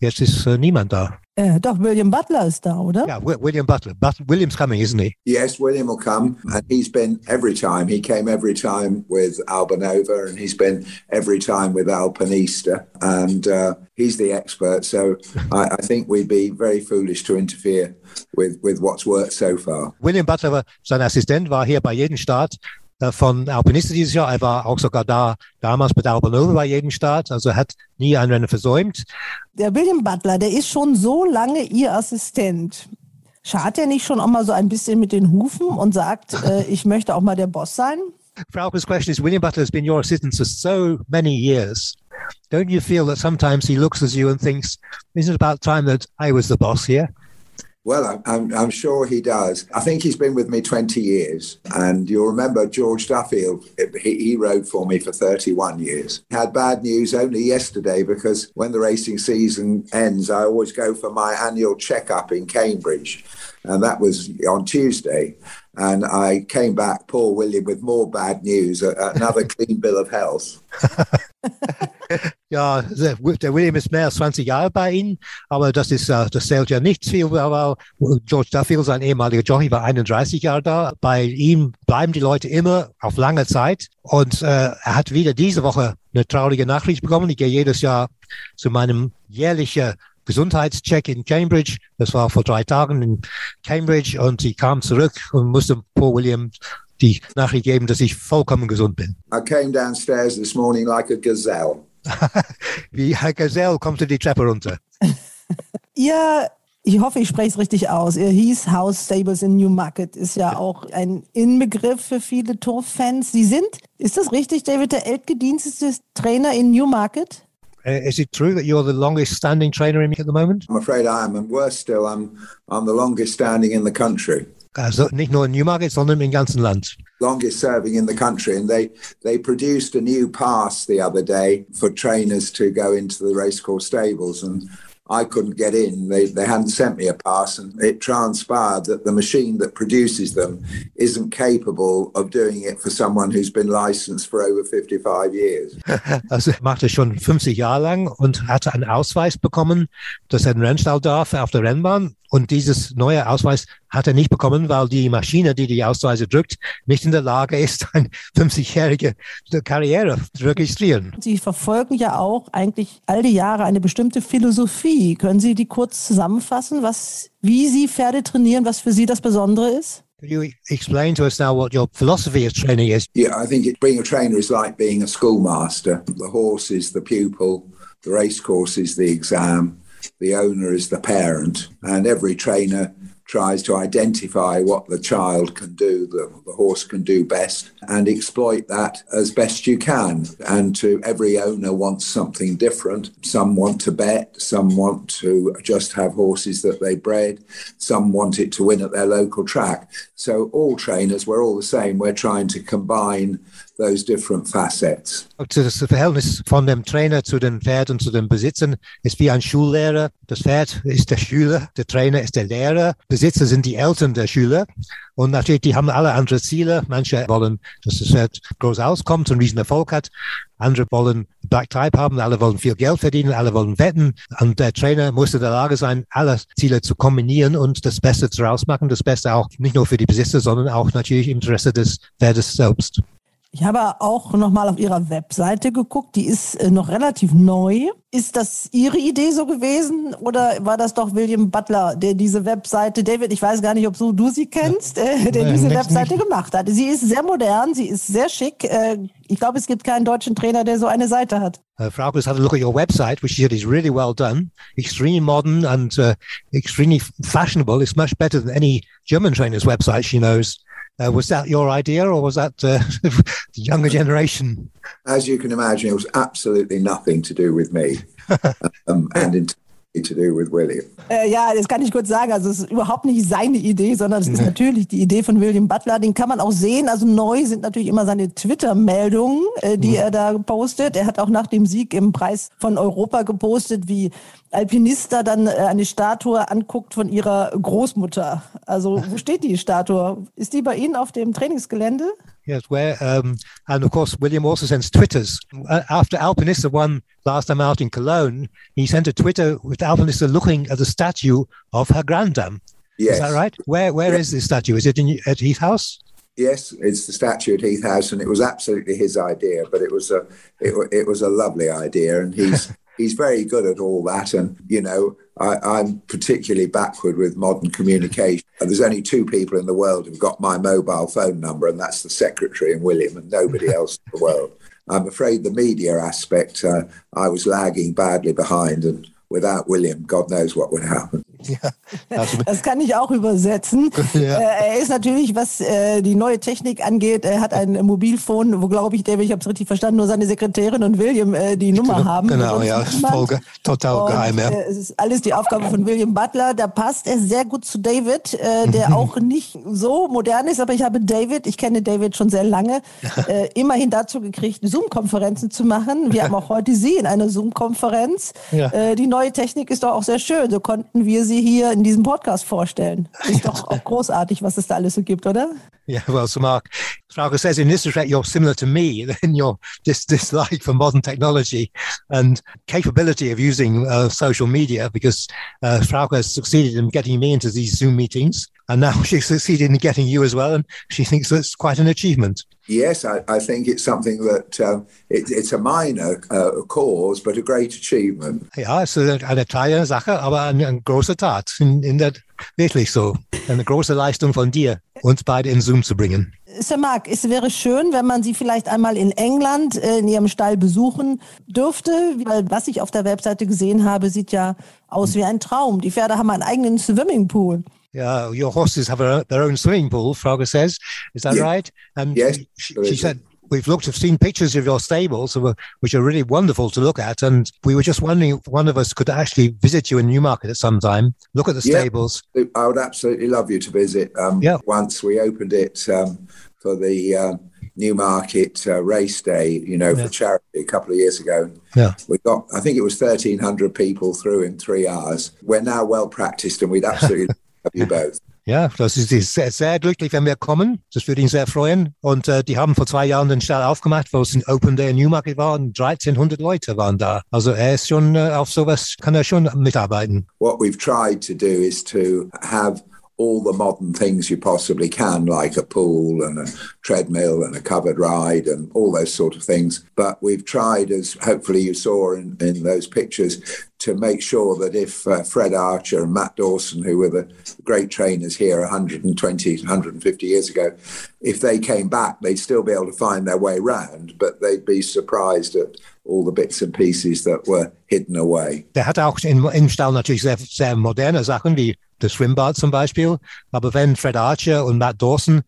jetzt ist äh, niemand da. Äh, doch, William Butler ist da, oder? Yeah, William Butler. But William's coming, isn't he? Yes, William will come, and he's been every time. He came every time with Albanova, and he's been every time with Alpinista, and uh, he's the expert. So I, I, think we'd be very foolish to interfere with with what's worked so far. William Butler, sein Assistent, war hier bei jedem Start von Alpinisten dieses Jahr. Er war auch sogar da damals mit Albanova bei jedem Start. Also er hat nie ein Rennen versäumt. Der William Butler, der ist schon so lange Ihr Assistent. Schart er nicht schon auch mal so ein bisschen mit den Hufen und sagt, äh, ich möchte auch mal der Boss sein? Frauke's question is, William Butler has been your assistant for so many years. Don't you feel that sometimes he looks at you and thinks, isn't it about time that I was the boss here? Well, I'm, I'm, sure he does. I think he's been with me 20 years. And you'll remember George Duffield, he, he rode for me for 31 years. Had bad news only yesterday because when the racing season ends, I always go for my annual checkup in Cambridge. And that was on Tuesday. And I came back, poor William, with more bad news, another clean bill of health. ja, der William ist mehr als 20 Jahre bei Ihnen, aber das ist, äh, das zählt ja nicht viel, weil George Duffield, sein ehemaliger Jockey, war 31 Jahre da. Bei ihm bleiben die Leute immer auf lange Zeit und äh, er hat wieder diese Woche eine traurige Nachricht bekommen. Ich gehe jedes Jahr zu meinem jährlichen Gesundheitscheck in Cambridge. Das war vor drei Tagen in Cambridge und ich kam zurück und musste Paul William die Nachricht geben, dass ich vollkommen gesund bin. I came downstairs this morning like a gazelle. Wie ein Gazelle kommt du die Treppe runter. Ihr, ich hoffe, ich spreche es richtig aus. Ihr hieß House Stables in Newmarket, ist ja auch ein Inbegriff für viele Turf-Fans. Sie sind, ist das richtig, David, der ältgedienstete Trainer in Newmarket? Uh, is it true that you're the longest standing trainer in at the moment? I'm afraid I am, and worse still, I'm I'm the longest standing in the country. Also nicht nur in Newmarket, sondern im ganzen Land. Longest serving in the country, and they they produced a new pass the other day for trainers to go into the racecourse stables, and I couldn't get in. They, they hadn't sent me a pass, and it transpired that the machine that produces them isn't capable of doing it for someone who's been licensed for over 55 years. Also macht er schon 50 Jahre lang und hatte einen Ausweis bekommen, dass er den Rennstall darf auf der Rennbahn. Und dieses neue Ausweis hat er nicht bekommen, weil die Maschine, die die Ausweise drückt, nicht in der Lage ist, eine 50-jährige Karriere zu registrieren. Sie verfolgen ja auch eigentlich all die Jahre eine bestimmte Philosophie. Können Sie die kurz zusammenfassen, was, wie Sie Pferde trainieren, was für Sie das Besondere ist? Can you explain to us now what your philosophy of training is? Yeah, I think it, being a trainer is like being a schoolmaster. The horse is the pupil, the race course is the exam, the owner is the parent, and every trainer tries to identify what the child can do, the, the horse can do best, and exploit that as best you can. And to every owner wants something different. Some want to bet, some want to just have horses that they bred, some want it to win at their local track. So all trainers, we're all the same. We're trying to combine those different facets. Das Verhältnis von dem Trainer zu den Pferden, zu den Besitzern ist wie ein Schullehrer. Das Pferd ist der Schüler, der Trainer ist der Lehrer, Besitzer sind die Eltern der Schüler. Und natürlich, die haben alle andere Ziele. Manche wollen, dass das Pferd groß auskommt und riesen Erfolg hat. Andere wollen Black Type haben, alle wollen viel Geld verdienen, alle wollen wetten. Und der Trainer muss in der Lage sein, alle Ziele zu kombinieren und das Beste daraus machen. Das Beste auch nicht nur für die Besitzer, sondern auch natürlich im Interesse des Pferdes selbst. Ich habe auch nochmal auf Ihrer Webseite geguckt. Die ist äh, noch relativ neu. Ist das Ihre Idee so gewesen oder war das doch William Butler, der diese Webseite, David, ich weiß gar nicht, ob so du sie kennst, äh, der Nein, diese Webseite nicht. gemacht hat. Sie ist sehr modern, sie ist sehr schick. Äh, ich glaube, es gibt keinen deutschen Trainer, der so eine Seite hat. Uh, Frauke has had a look at your website, which she said is really well done, extremely modern and uh, extremely fashionable. It's much better than any German trainer's website she knows. Uh, was that your idea, or was that uh, the younger generation? As you can imagine, it was absolutely nothing to do with me um, and entirely to do with William. Äh, ja, das kann ich kurz sagen. Also es ist überhaupt nicht seine Idee, sondern es ist natürlich die Idee von William Butler. Den kann man auch sehen. Also neu sind natürlich immer seine Twitter-Meldungen, äh, die er da postet. Er hat auch nach dem Sieg im Preis von Europa gepostet, wie Alpinista dann äh, eine Statue anguckt von ihrer Großmutter. Also wo steht die Statue? Ist die bei Ihnen auf dem Trainingsgelände? Yes, where um, and of course William also sends twitters uh, after Alpinista won last time out in Cologne. He sent a Twitter with Alpinista looking at the statue of her granddam. Yes. Is that right? Where where is this statue? Is it in at Heath House? Yes, it's the statue at Heath House, and it was absolutely his idea. But it was a it, it was a lovely idea, and he's he's very good at all that. And you know, I, I'm particularly backward with modern communication. There's only two people in the world who've got my mobile phone number, and that's the secretary and William, and nobody else in the world. I'm afraid the media aspect, uh, I was lagging badly behind, and without William, God knows what would happen. That's Das kann ich auch übersetzen. Ja. Äh, er ist natürlich, was äh, die neue Technik angeht, er hat ein Mobilfon, wo glaube ich, David, ich habe es richtig verstanden, nur seine Sekretärin und William äh, die Nummer haben. Genau, ja, voll, total Und, geheim, ja. äh, es ist alles die Aufgabe von William Butler. Da passt er sehr gut zu David, äh, der auch nicht so modern ist, aber ich habe David, ich kenne David schon sehr lange, äh, immerhin dazu gekriegt, Zoom-Konferenzen zu machen. Wir haben auch heute Sie in einer Zoom-Konferenz. Ja. Äh, die neue Technik ist doch auch sehr schön. So konnten wir sie hier in diesem Podcast vorstellen. Ist doch auch großartig, was es da alles so gibt, oder? Yeah, well, so Mark, Frauke says in this respect you're similar to me in your dis- dislike for modern technology and capability of using uh, social media because uh, Frauke has succeeded in getting me into these Zoom meetings and now she's succeeded in getting you as well and she thinks that's quite an achievement. Yes, I, I think it's something that um, it, it's a minor uh, cause, but a great achievement. Ja, es ist eine kleine Sache, aber eine, eine große Tat. In, in der, wirklich so. Eine große Leistung von dir, uns beide in Zoom zu bringen. Sir Mark, es wäre schön, wenn man Sie vielleicht einmal in England äh, in Ihrem Stall besuchen dürfte, weil was ich auf der Webseite gesehen habe, sieht ja aus wie ein Traum. Die Pferde haben einen eigenen Swimmingpool. Yeah, your horses have a, their own swimming pool, Frauke says. Is that Yeah. right? And Yes, she, she said, we've looked, have seen pictures of your stables, uh, which are really wonderful to look at. And we were just wondering if one of us could actually visit you in Newmarket at some time, look at the Yeah. stables. I would absolutely love you to visit. Um, Yeah. Once we opened it um, for the um, Newmarket uh, race day, you know, Yeah. for charity a couple of years ago. Yeah. We got, I think it was 1,300 people through in three hours. We're now well practiced and we'd absolutely both. Ja, das ist ist sehr, sehr glücklich, wenn wir kommen. Das würde ihn sehr freuen. Und äh, die haben vor zwei Jahren den Stall aufgemacht, wo es ein Open Day in Newmarket war und 1300 Leute waren da. Also er ist schon äh, auf sowas, kann er schon mitarbeiten. what we've tried to do is to have all the modern things you possibly can, like a pool and a treadmill and a covered ride and all those sort of things. But we've tried, as hopefully you saw in, in those pictures, to make sure that if uh, Fred Archer and Matt Dawson, who were the great trainers here 120, 150 years ago, if they came back, they'd still be able to find their way round, but they'd be surprised at all the bits and pieces that were hidden away. Auch in, im Stall natürlich sehr, sehr moderne Sachen, wie das Schwimmbad zum Beispiel. Aber wenn Fred Archer und Matt Dawson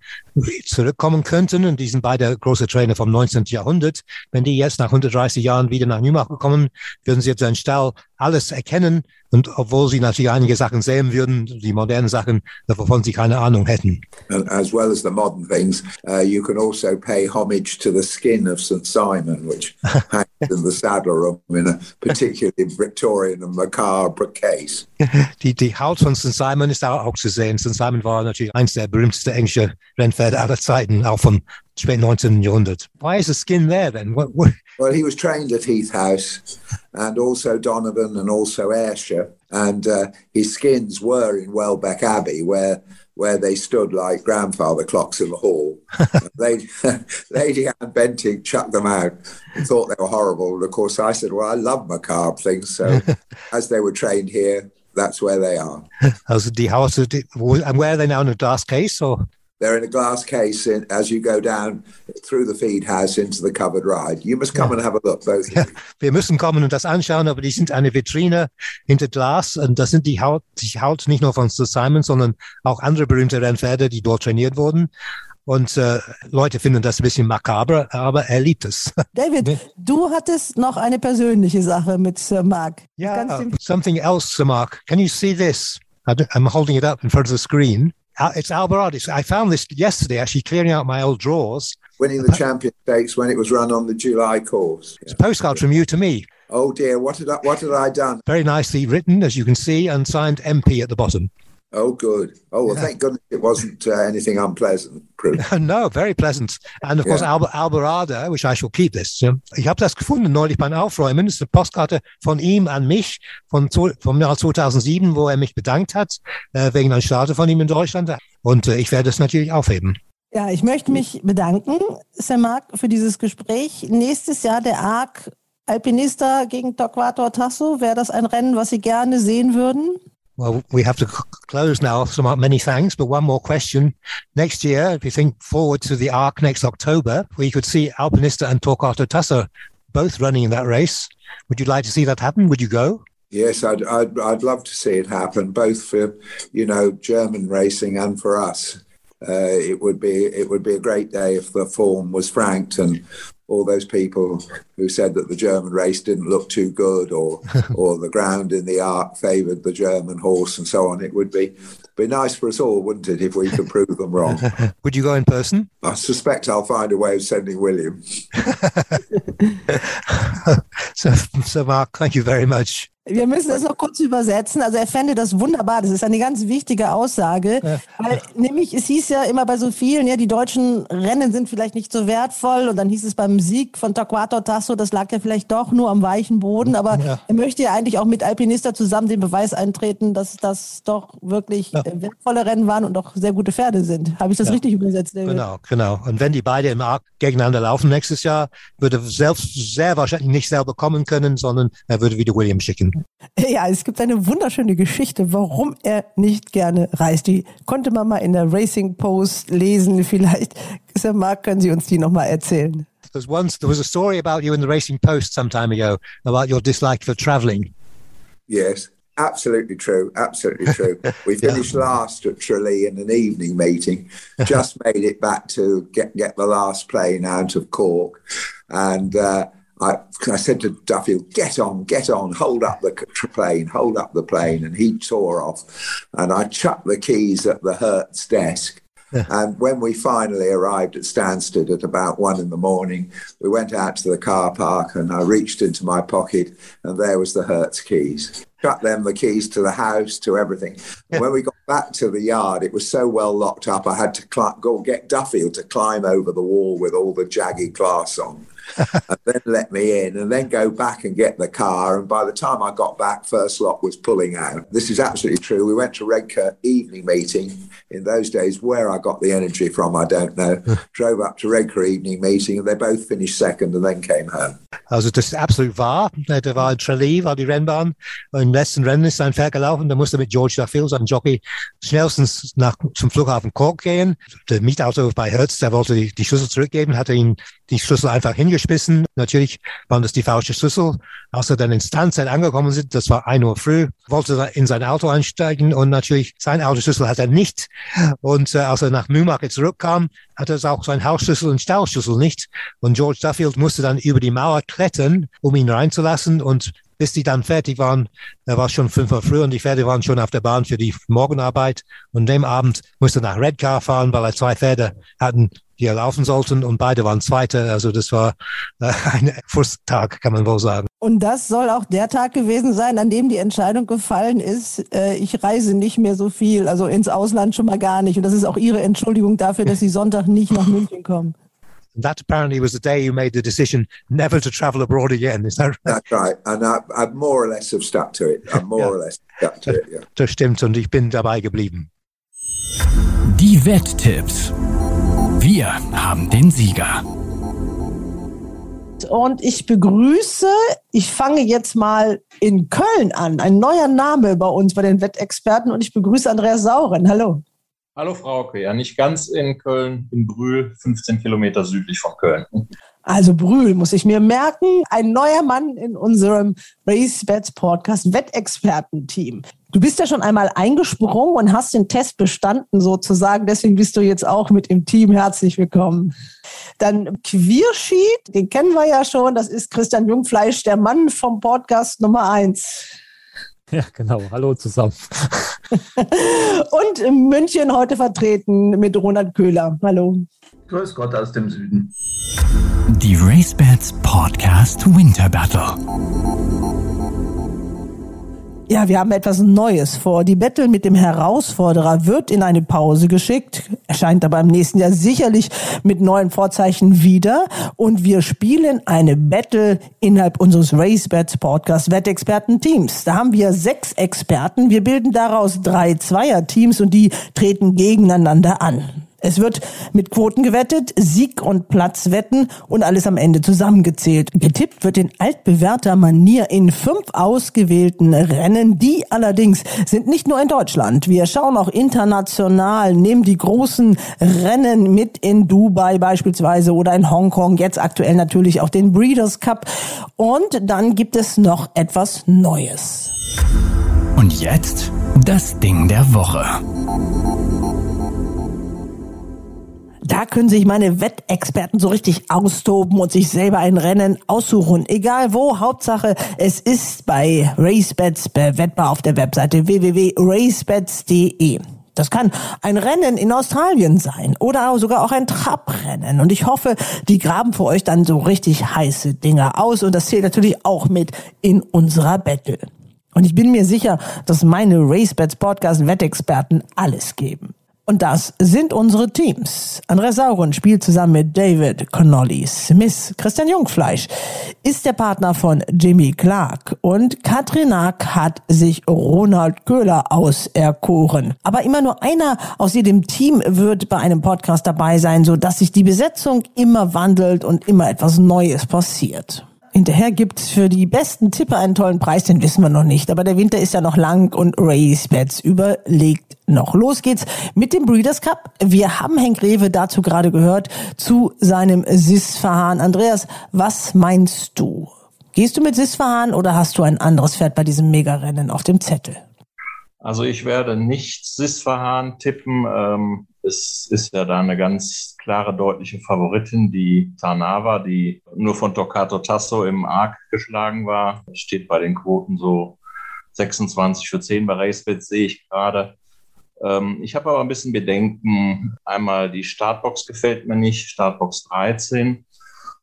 zurückkommen könnten, und die sind beide große Trainer vom 19. Jahrhundert, wenn die jetzt nach 130 Jahren wieder nach Newmarket kommen, würden sie jetzt seinen Stall alles erkennen. Und obwohl sie natürlich einige Sachen sehen würden, die modernen Sachen, wovon sie keine Ahnung hätten. And as well as the modern things, uh, you can also pay homage to the skin of St Simon, which hangs in the saddle room in a particularly Victorian and macabre case. Die, die Haut von St. Simon ist auch, auch zu sehen. St. Simon war natürlich eins der berühmtesten englischen Rennpferde aller Zeiten, auch vom späten 19. Jahrhundert. Why is the skin there then? What, what, Well, he was trained at Heath House and also Donovan and also Ayrshire. And uh, his skins were in Welbeck Abbey, where where they stood like grandfather clocks in the hall. Lady, Lady Anne Benting chucked them out and thought they were horrible. And of course, I said, Well, I love macabre things. So as they were trained here, that's where they are. As the house, and where are they now in a glass case or? They're in a glass case in, as you go down through the feed house into the covered ride. You must come Ja. and have a look, both of Ja, you. wir müssen kommen und das anschauen, aber die sind eine Vitrine hinter Glas und das sind die Haut, die Haut nicht nur von Sir Simon, sondern auch andere berühmte Rennpferde, die dort trainiert wurden. Und äh, Leute finden das ein bisschen makaber, aber er liebt es. David, du hattest noch eine persönliche Sache mit Sir Mark. Yeah, Ganz dem- something else, Sir Mark. Can you see this? I don't- I'm holding it up in front of the screen. It's Alvarado. I found this yesterday, actually clearing out my old drawers. Winning the champion stakes when it was run on the July course. It's a postcard from you to me. Oh dear, what had I, what had I done? Very nicely written, as you can see, and signed MP at the bottom. Oh, good. Oh, well, thank goodness it wasn't uh, anything unpleasant. No, very pleasant. And of course, Yeah. Alba, Alvarado, which I shall keep this. Ich habe das gefunden neulich beim Aufräumen. Das ist eine Postkarte von ihm an mich von, vom Jahr 2007, wo er mich bedankt hat, äh, wegen einer Starte von ihm in Deutschland. Und äh, ich werde es natürlich aufheben. Ja, ich möchte mich bedanken, Sir Mark, für dieses Gespräch. Nächstes Jahr der ARC Alpinista gegen Torquato Tasso. Wäre das ein Rennen, was Sie gerne sehen würden? Well, we have to close now. So many thanks. But one more question. Next year, if you think forward to the ARC next October, we could see Alpinista and Torquato Tasso both running in that race. Would you like to see that happen? Would you go? Yes, I'd, I'd, I'd love to see it happen, both for, you know, German racing and for us. Uh, it would be it would be a great day if the form was franked and all those people who said that the German race didn't look too good or or the ground in the arc favoured the German horse and so on. It would be be nice for us all, wouldn't it, if we could prove them wrong? Would you go in person? I suspect I'll find a way of sending William. so, so, Mark, thank you very much. Wir müssen das noch kurz übersetzen. Also er fände das wunderbar. Das ist eine ganz wichtige Aussage. Weil nämlich, es hieß ja immer bei so vielen, ja, die deutschen Rennen sind vielleicht nicht so wertvoll. Und dann hieß es beim Sieg von Torquato Tasso, das lag ja vielleicht doch nur am weichen Boden. Aber Ja. er möchte ja eigentlich auch mit Alpinista zusammen den Beweis eintreten, dass das doch wirklich Ja. wertvolle Rennen waren und auch sehr gute Pferde sind. Habe ich das Ja. richtig übersetzt, David? Genau, genau. Und wenn die beide im Arc gegeneinander laufen nächstes Jahr, würde er selbst sehr wahrscheinlich nicht selber kommen können, sondern er würde wieder William schicken. Ja, es gibt eine wunderschöne Geschichte, warum er nicht gerne reist. Die konnte man mal in der Racing Post lesen. Vielleicht, Sir Mark, können Sie uns die nochmal erzählen? There's once there was a story about you in the Racing Post some time ago about your dislike for travelling. Yes, absolutely true. Absolutely true. We finished last at Tralee in an evening meeting. Just made it back to get get the last plane out of Cork, and uh, I I said to Duffield, "Get on, get on, hold up the plane, hold up the plane," and he tore off, and I chucked the keys at the Hertz desk. And when we finally arrived at Stansted at about one in the morning, we went out to the car park and I reached into my pocket and there was the Hertz keys. Cut them the keys to the house, to everything. And when we got back to the yard, it was so well locked up, I had to cli- go get Duffield to climb over the wall with all the jagged glass on. and then let me in and then go back and get the car. And by the time I got back, First Lot was pulling out. This is absolutely true. We went to Redcar evening meeting. In those days, where I got the energy from, I don't know. Drove up to Redcar evening meeting and they both finished second and then came home. Also das ist absolut wahr. Der war in Tralee, war die Rennbahn. Im letzten Rennen ist sein Pferd gelaufen. Da musste mit George Duffield, seinem Jockey, schnellstens nach, zum Flughafen Cork gehen. Der Mietauto bei Hertz, der wollte die, die Schlüssel zurückgeben, hatte ihm die Schlüssel einfach hingeschmissen. Natürlich waren das die falsche Schlüssel. Als er dann in Stansted angekommen sind, das war ein Uhr früh, wollte er in sein Auto einsteigen und natürlich sein Autoschlüssel hat er nicht. Und äh, als er nach Newmarket zurückkam, hatte er auch sein Hausschlüssel und Stallschlüssel nicht. Und George Duffield musste dann über die Mauer klettern, um ihn reinzulassen. Und bis die dann fertig waren, da war es schon fünf Uhr früh und die Pferde waren schon auf der Bahn für die Morgenarbeit. Und dem Abend musste er nach Redcar fahren, weil er zwei Pferde hatten, die er laufen sollten und beide waren Zweite. Also das war äh, ein Frusttag, kann man wohl sagen. Und das soll auch der Tag gewesen sein, an dem die Entscheidung gefallen ist, äh, ich reise nicht mehr so viel, also ins Ausland schon mal gar nicht. Und das ist auch Ihre Entschuldigung dafür, dass Sie Sonntag nicht nach München kommen. That apparently was the day you made the decision never to travel abroad again. Is that right? That's right. And I, I more or less have stuck to it. I more Yeah. or less stuck to it, yeah. Das stimmt und ich bin dabei geblieben. Die Wetttipps. Wir haben den Sieger. Und ich begrüße, ich fange jetzt mal in Köln an. Ein neuer Name bei uns, bei den Wettexperten. Und ich begrüße Andreas Sauren. Hallo. Hallo Frauke, ja nicht ganz in Köln, in Brühl, 15 Kilometer südlich von Köln. Also Brühl muss ich mir merken. Ein neuer Mann in unserem Race Bets Podcast Wettexperten-Team. Du bist ja schon einmal eingesprungen und hast den Test bestanden sozusagen. Deswegen bist du jetzt auch mit im Team. Herzlich willkommen. Dann Queersheet, den kennen wir ja schon. Das ist Christian Jungfleisch, der Mann vom Podcast Nummer eins. Ja, genau. Hallo zusammen. und in München heute vertreten mit Ronald Köhler. Hallo. Grüß Gott aus dem Süden. Die RaceBets Podcast Winter Battle. Ja, wir haben etwas Neues vor. Die Battle mit dem Herausforderer wird in eine Pause geschickt, erscheint aber im nächsten Jahr sicherlich mit neuen Vorzeichen wieder. Und wir spielen eine Battle innerhalb unseres RaceBets Podcast Wettexperten-Teams. Da haben wir sechs Experten. Wir bilden daraus drei Zweierteams und die treten gegeneinander an. Es wird mit Quoten gewettet, Sieg- und Platzwetten und alles am Ende zusammengezählt. Getippt wird in altbewährter Manier in fünf ausgewählten Rennen. Die allerdings sind nicht nur in Deutschland. Wir schauen auch international, nehmen die großen Rennen mit in Dubai beispielsweise oder in Hongkong. Jetzt aktuell natürlich auch den Breeders Cup. Und dann gibt es noch etwas Neues. Und jetzt das Ding der Woche. Da können sich meine Wettexperten so richtig austoben und sich selber ein Rennen aussuchen. Egal wo, Hauptsache es ist bei RaceBets bewettbar auf der Webseite www.racebets.de. Das kann ein Rennen in Australien sein oder sogar auch ein Trabrennen. Und ich hoffe, die graben für euch dann so richtig heiße Dinger aus. Und das zählt natürlich auch mit in unserer Battle. Und ich bin mir sicher, dass meine RaceBets Podcast Wettexperten alles geben. Und das sind unsere Teams. Andreas Sauren spielt zusammen mit David Connolly Smith. Christian Jungfleisch ist der Partner von Jimmy Clark. Und Katrin Nack hat sich Ronald Köhler auserkoren. Aber immer nur einer aus jedem Team wird bei einem Podcast dabei sein, so dass sich die Besetzung immer wandelt und immer etwas Neues passiert. Hinterher gibt's für die besten Tipper einen tollen Preis, den wissen wir noch nicht. Aber der Winter ist ja noch lang und RaceBets überlegt noch. Los geht's mit dem Breeders Cup. Wir haben Henk Rewe dazu gerade gehört, zu seinem Sisfahan. Andreas, was meinst du? Gehst du mit Sisfahan oder hast du ein anderes Pferd bei diesem Megarennen auf dem Zettel? Also ich werde nicht Sisfahan tippen. Ähm, es ist ja da eine ganz klare, deutliche Favoritin, die Tarnava, die nur von Toccato Tasso im Arc geschlagen war. Steht bei den Quoten so 26 für 10 bei Racebets, sehe ich gerade. Ähm, ich habe aber ein bisschen Bedenken. Einmal die Startbox gefällt mir nicht, Startbox 13.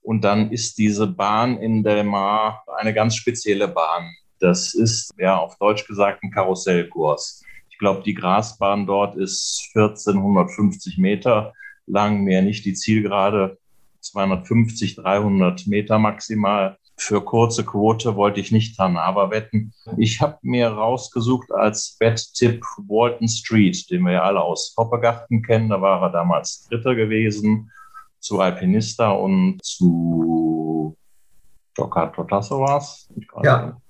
Und dann ist diese Bahn in Del Mar eine ganz spezielle Bahn. Das ist, ja, auf Deutsch gesagt, ein Karussellkurs. Ich glaube, die Grasbahn dort ist 1450 Meter lang, mehr nicht die Zielgerade 250, 300 Meter maximal. Für kurze Quote wollte ich nicht Tanava wetten. Ich habe mir rausgesucht als Wetttipp Walton Street, den wir ja alle aus Hoppegarten kennen. Da war er damals Dritter gewesen, zu Alpinista und zu Joker Totasso war es. Ja.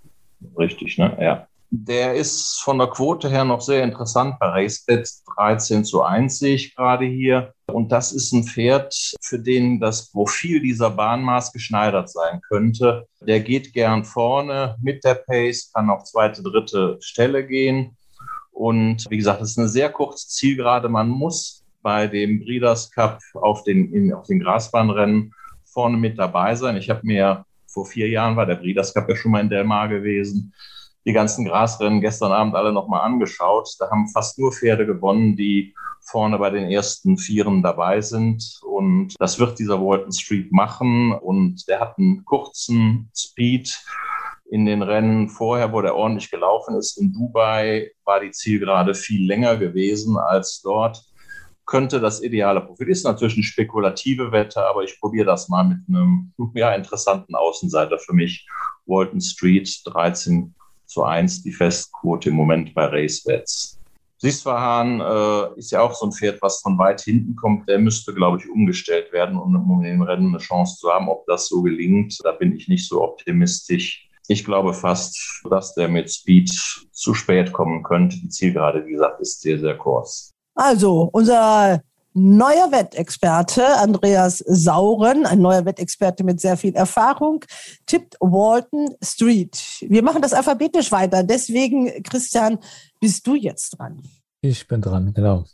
Richtig, ne? Ja. Der ist von der Quote her noch sehr interessant bei RaceBet 13 zu 1 sehe ich gerade hier. Und das ist ein Pferd, für den das Profil dieser Bahn maßgeschneidert sein könnte. Der geht gern vorne mit der Pace, kann auf zweite, dritte Stelle gehen. Und wie gesagt, es ist eine sehr kurze Zielgerade. Man muss bei dem Breeders Cup auf den, in, auf den Grasbahnrennen vorne mit dabei sein. Ich habe mir vor vier Jahren war der Breeders Cup ja schon mal in Delmar gewesen die ganzen Grasrennen gestern Abend alle nochmal angeschaut. Da haben fast nur Pferde gewonnen, die vorne bei den ersten Vieren dabei sind. Und das wird dieser Walton Street machen. Und der hat einen kurzen Speed in den Rennen vorher, wo der ordentlich gelaufen ist. In Dubai war die Zielgerade viel länger gewesen als dort. Könnte das ideale Profil ist natürlich eine spekulative Wette, aber ich probiere das mal mit einem ja, interessanten Außenseiter für mich. Walton Street 13 zu 1 die Festquote im Moment bei RaceBets. Sisfahan äh, ist ja auch so ein Pferd, was von weit hinten kommt. Der müsste, glaube ich, umgestellt werden, um, um dem Rennen eine Chance zu haben. Ob das so gelingt, da bin ich nicht so optimistisch. Ich glaube fast, dass der mit Speed zu spät kommen könnte. Die Zielgerade, wie gesagt, ist sehr, sehr kurz. Also, unser neuer Wettexperte, Andreas Sauren, ein neuer Wettexperte mit sehr viel Erfahrung, tippt Walton Street. Wir machen das alphabetisch weiter. Deswegen, Christian, bist du jetzt dran. Ich bin dran, genau.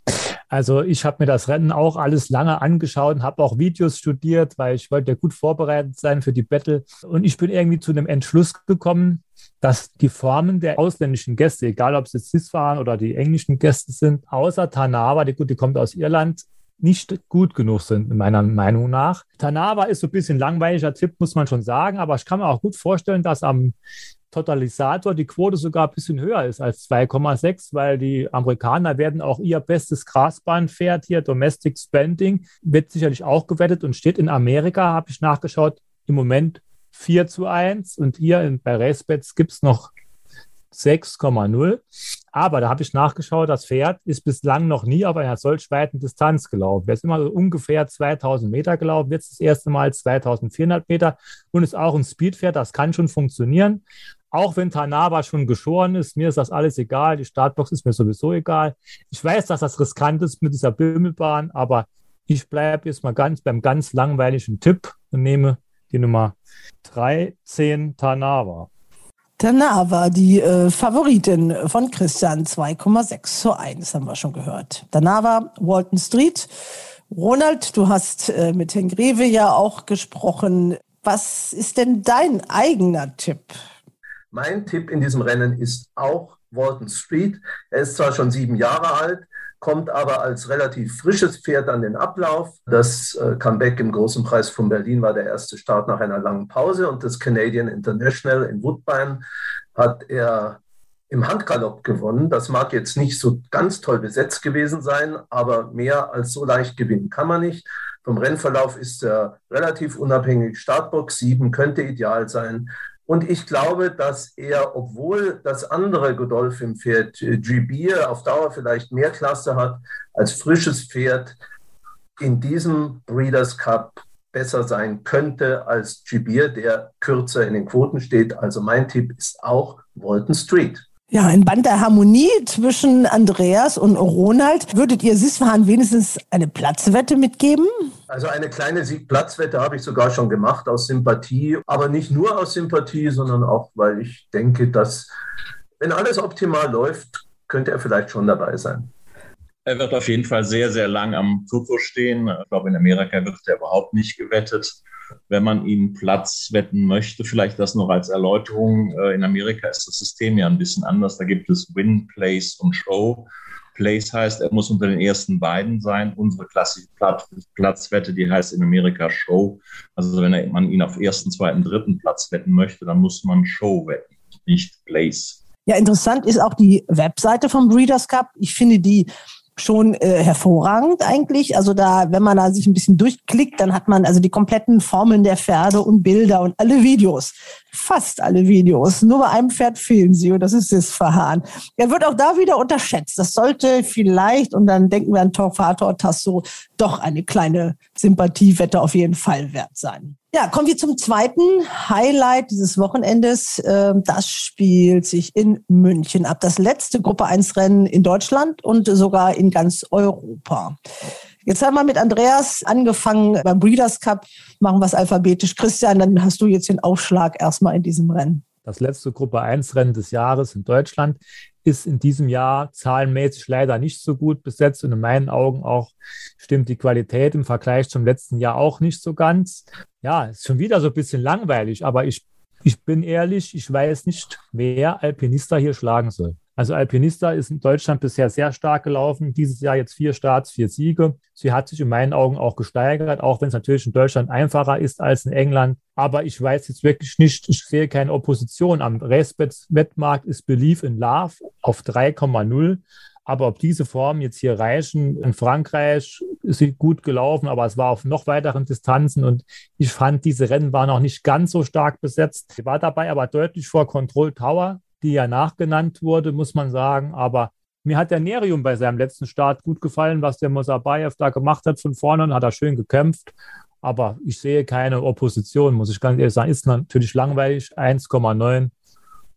Also ich habe mir das Rennen auch alles lange angeschaut und habe auch Videos studiert, weil ich wollte ja gut vorbereitet sein für die Battle. Und ich bin irgendwie zu einem Entschluss gekommen, dass die Formen der ausländischen Gäste, egal ob es jetzt Cis waren oder die englischen Gäste sind, außer Tanava, die die kommt aus Irland, nicht gut genug sind, meiner Meinung nach. Tanava ist so ein bisschen langweiliger Tipp, muss man schon sagen, aber ich kann mir auch gut vorstellen, dass am Totalisator die Quote sogar ein bisschen höher ist als 2,6, weil die Amerikaner werden auch ihr bestes Grasbahnpferd hier, Domestic Spending, wird sicherlich auch gewettet und steht in Amerika, habe ich nachgeschaut, im Moment 4 zu 1 und hier in, bei Racebets gibt es noch 6,0. Aber da habe ich nachgeschaut, das Pferd ist bislang noch nie auf einer solch weiten Distanz gelaufen. Er ist immer so ungefähr 2000 Meter gelaufen, jetzt das erste Mal 2400 Meter und ist auch ein Speedpferd, das kann schon funktionieren. Auch wenn Tanaba schon geschoren ist, mir ist das alles egal. Die Startbox ist mir sowieso egal. Ich weiß, dass das riskant ist mit dieser Bimmelbahn, aber ich bleibe jetzt mal ganz beim ganz langweiligen Tipp und nehme die Nummer 13 Tanava. Tanava, die äh, Favoritin von Christian, 2,6 zu 1, haben wir schon gehört. Tanava, Walton Street. Ronald, du hast äh, mit Herrn Greve ja auch gesprochen. Was ist denn dein eigener Tipp? Mein Tipp in diesem Rennen ist auch Walton Street. Er ist zwar schon sieben Jahre alt, kommt aber als relativ frisches Pferd an den Ablauf. Das äh, Comeback im Großen Preis von Berlin war der erste Start nach einer langen Pause und das Canadian International in Woodbine hat er im Handgalopp gewonnen. Das mag jetzt nicht so ganz toll besetzt gewesen sein, aber mehr als so leicht gewinnen kann man nicht. Vom Rennverlauf ist er relativ unabhängig. Startbox 7 könnte ideal sein. Und ich glaube, dass er, obwohl das andere Godolphin-Pferd äh, Gibier auf Dauer vielleicht mehr Klasse hat als frisches Pferd, in diesem Breeders Cup besser sein könnte als Gibier, der kürzer in den Quoten steht. Also mein Tipp ist auch Walton Street. Ja, ein Band der Harmonie zwischen Andreas und Ronald. Würdet ihr Sisfahan wenigstens eine Platzwette mitgeben? Also eine kleine Siegplatzwette habe ich sogar schon gemacht aus Sympathie, aber nicht nur aus Sympathie, sondern auch, weil ich denke, dass wenn alles optimal läuft, könnte er vielleicht schon dabei sein. Er wird auf jeden Fall sehr, sehr lang am Toto stehen. Ich glaube, in Amerika wird er überhaupt nicht gewettet wenn man ihn Platz wetten möchte. Vielleicht das noch als Erläuterung. Äh, in Amerika ist das System ja ein bisschen anders. Da gibt es Win, Place und Show. Place heißt, er muss unter den ersten beiden sein. Unsere klassische Platzwette, die heißt in Amerika Show. Also wenn man ihn auf ersten, zweiten, dritten Platz wetten möchte, dann muss man Show wetten, nicht Place. Ja, interessant ist auch die Webseite vom Breeders Cup. Ich finde die schon äh, hervorragend eigentlich. Also da, wenn man da sich ein bisschen durchklickt, dann hat man also die kompletten Formeln der Pferde und Bilder und alle Videos. Fast alle Videos. Nur bei einem Pferd fehlen sie und das ist das Verhahn. Er wird auch da wieder unterschätzt. Das sollte vielleicht, und dann denken wir an Torfator Tasso, doch eine kleine Sympathiewette auf jeden Fall wert sein. Ja, kommen wir zum zweiten Highlight dieses Wochenendes. Ähm, das spielt sich in München ab. Das letzte Gruppe 1 Rennen in Deutschland und sogar in ganz Europa. Jetzt haben wir mit Andreas angefangen beim Breeders Cup. Machen wir es alphabetisch. Christian, dann hast du jetzt den Aufschlag erstmal in diesem Rennen. Das letzte Gruppe 1 Rennen des Jahres in Deutschland ist in diesem Jahr zahlenmäßig leider nicht so gut besetzt und in meinen Augen auch stimmt die Qualität im Vergleich zum letzten Jahr auch nicht so ganz. Ja, ist schon wieder so ein bisschen langweilig, aber ich, ich bin ehrlich, ich weiß nicht, wer Alpinista hier schlagen soll. Also Alpinista ist in Deutschland bisher sehr stark gelaufen. Dieses Jahr jetzt vier Starts, vier Siege. Sie hat sich in meinen Augen auch gesteigert, auch wenn es natürlich in Deutschland einfacher ist als in England. Aber ich weiß jetzt wirklich nicht, ich sehe keine Opposition. Am Racebets-Wettmarkt ist Belief in Love auf 3,0. Aber ob diese Formen jetzt hier reichen, in Frankreich ist sie gut gelaufen, aber es war auf noch weiteren Distanzen und ich fand, diese Rennen waren auch nicht ganz so stark besetzt. Sie war dabei aber deutlich vor Control Tower, die ja nachgenannt wurde, muss man sagen. Aber Mir hat der Nerium bei seinem letzten Start gut gefallen, was der Mosabayev da gemacht hat von vorne und hat er schön gekämpft. Aber ich sehe keine Opposition, muss ich ganz ehrlich sagen. Ist natürlich langweilig, 1,9.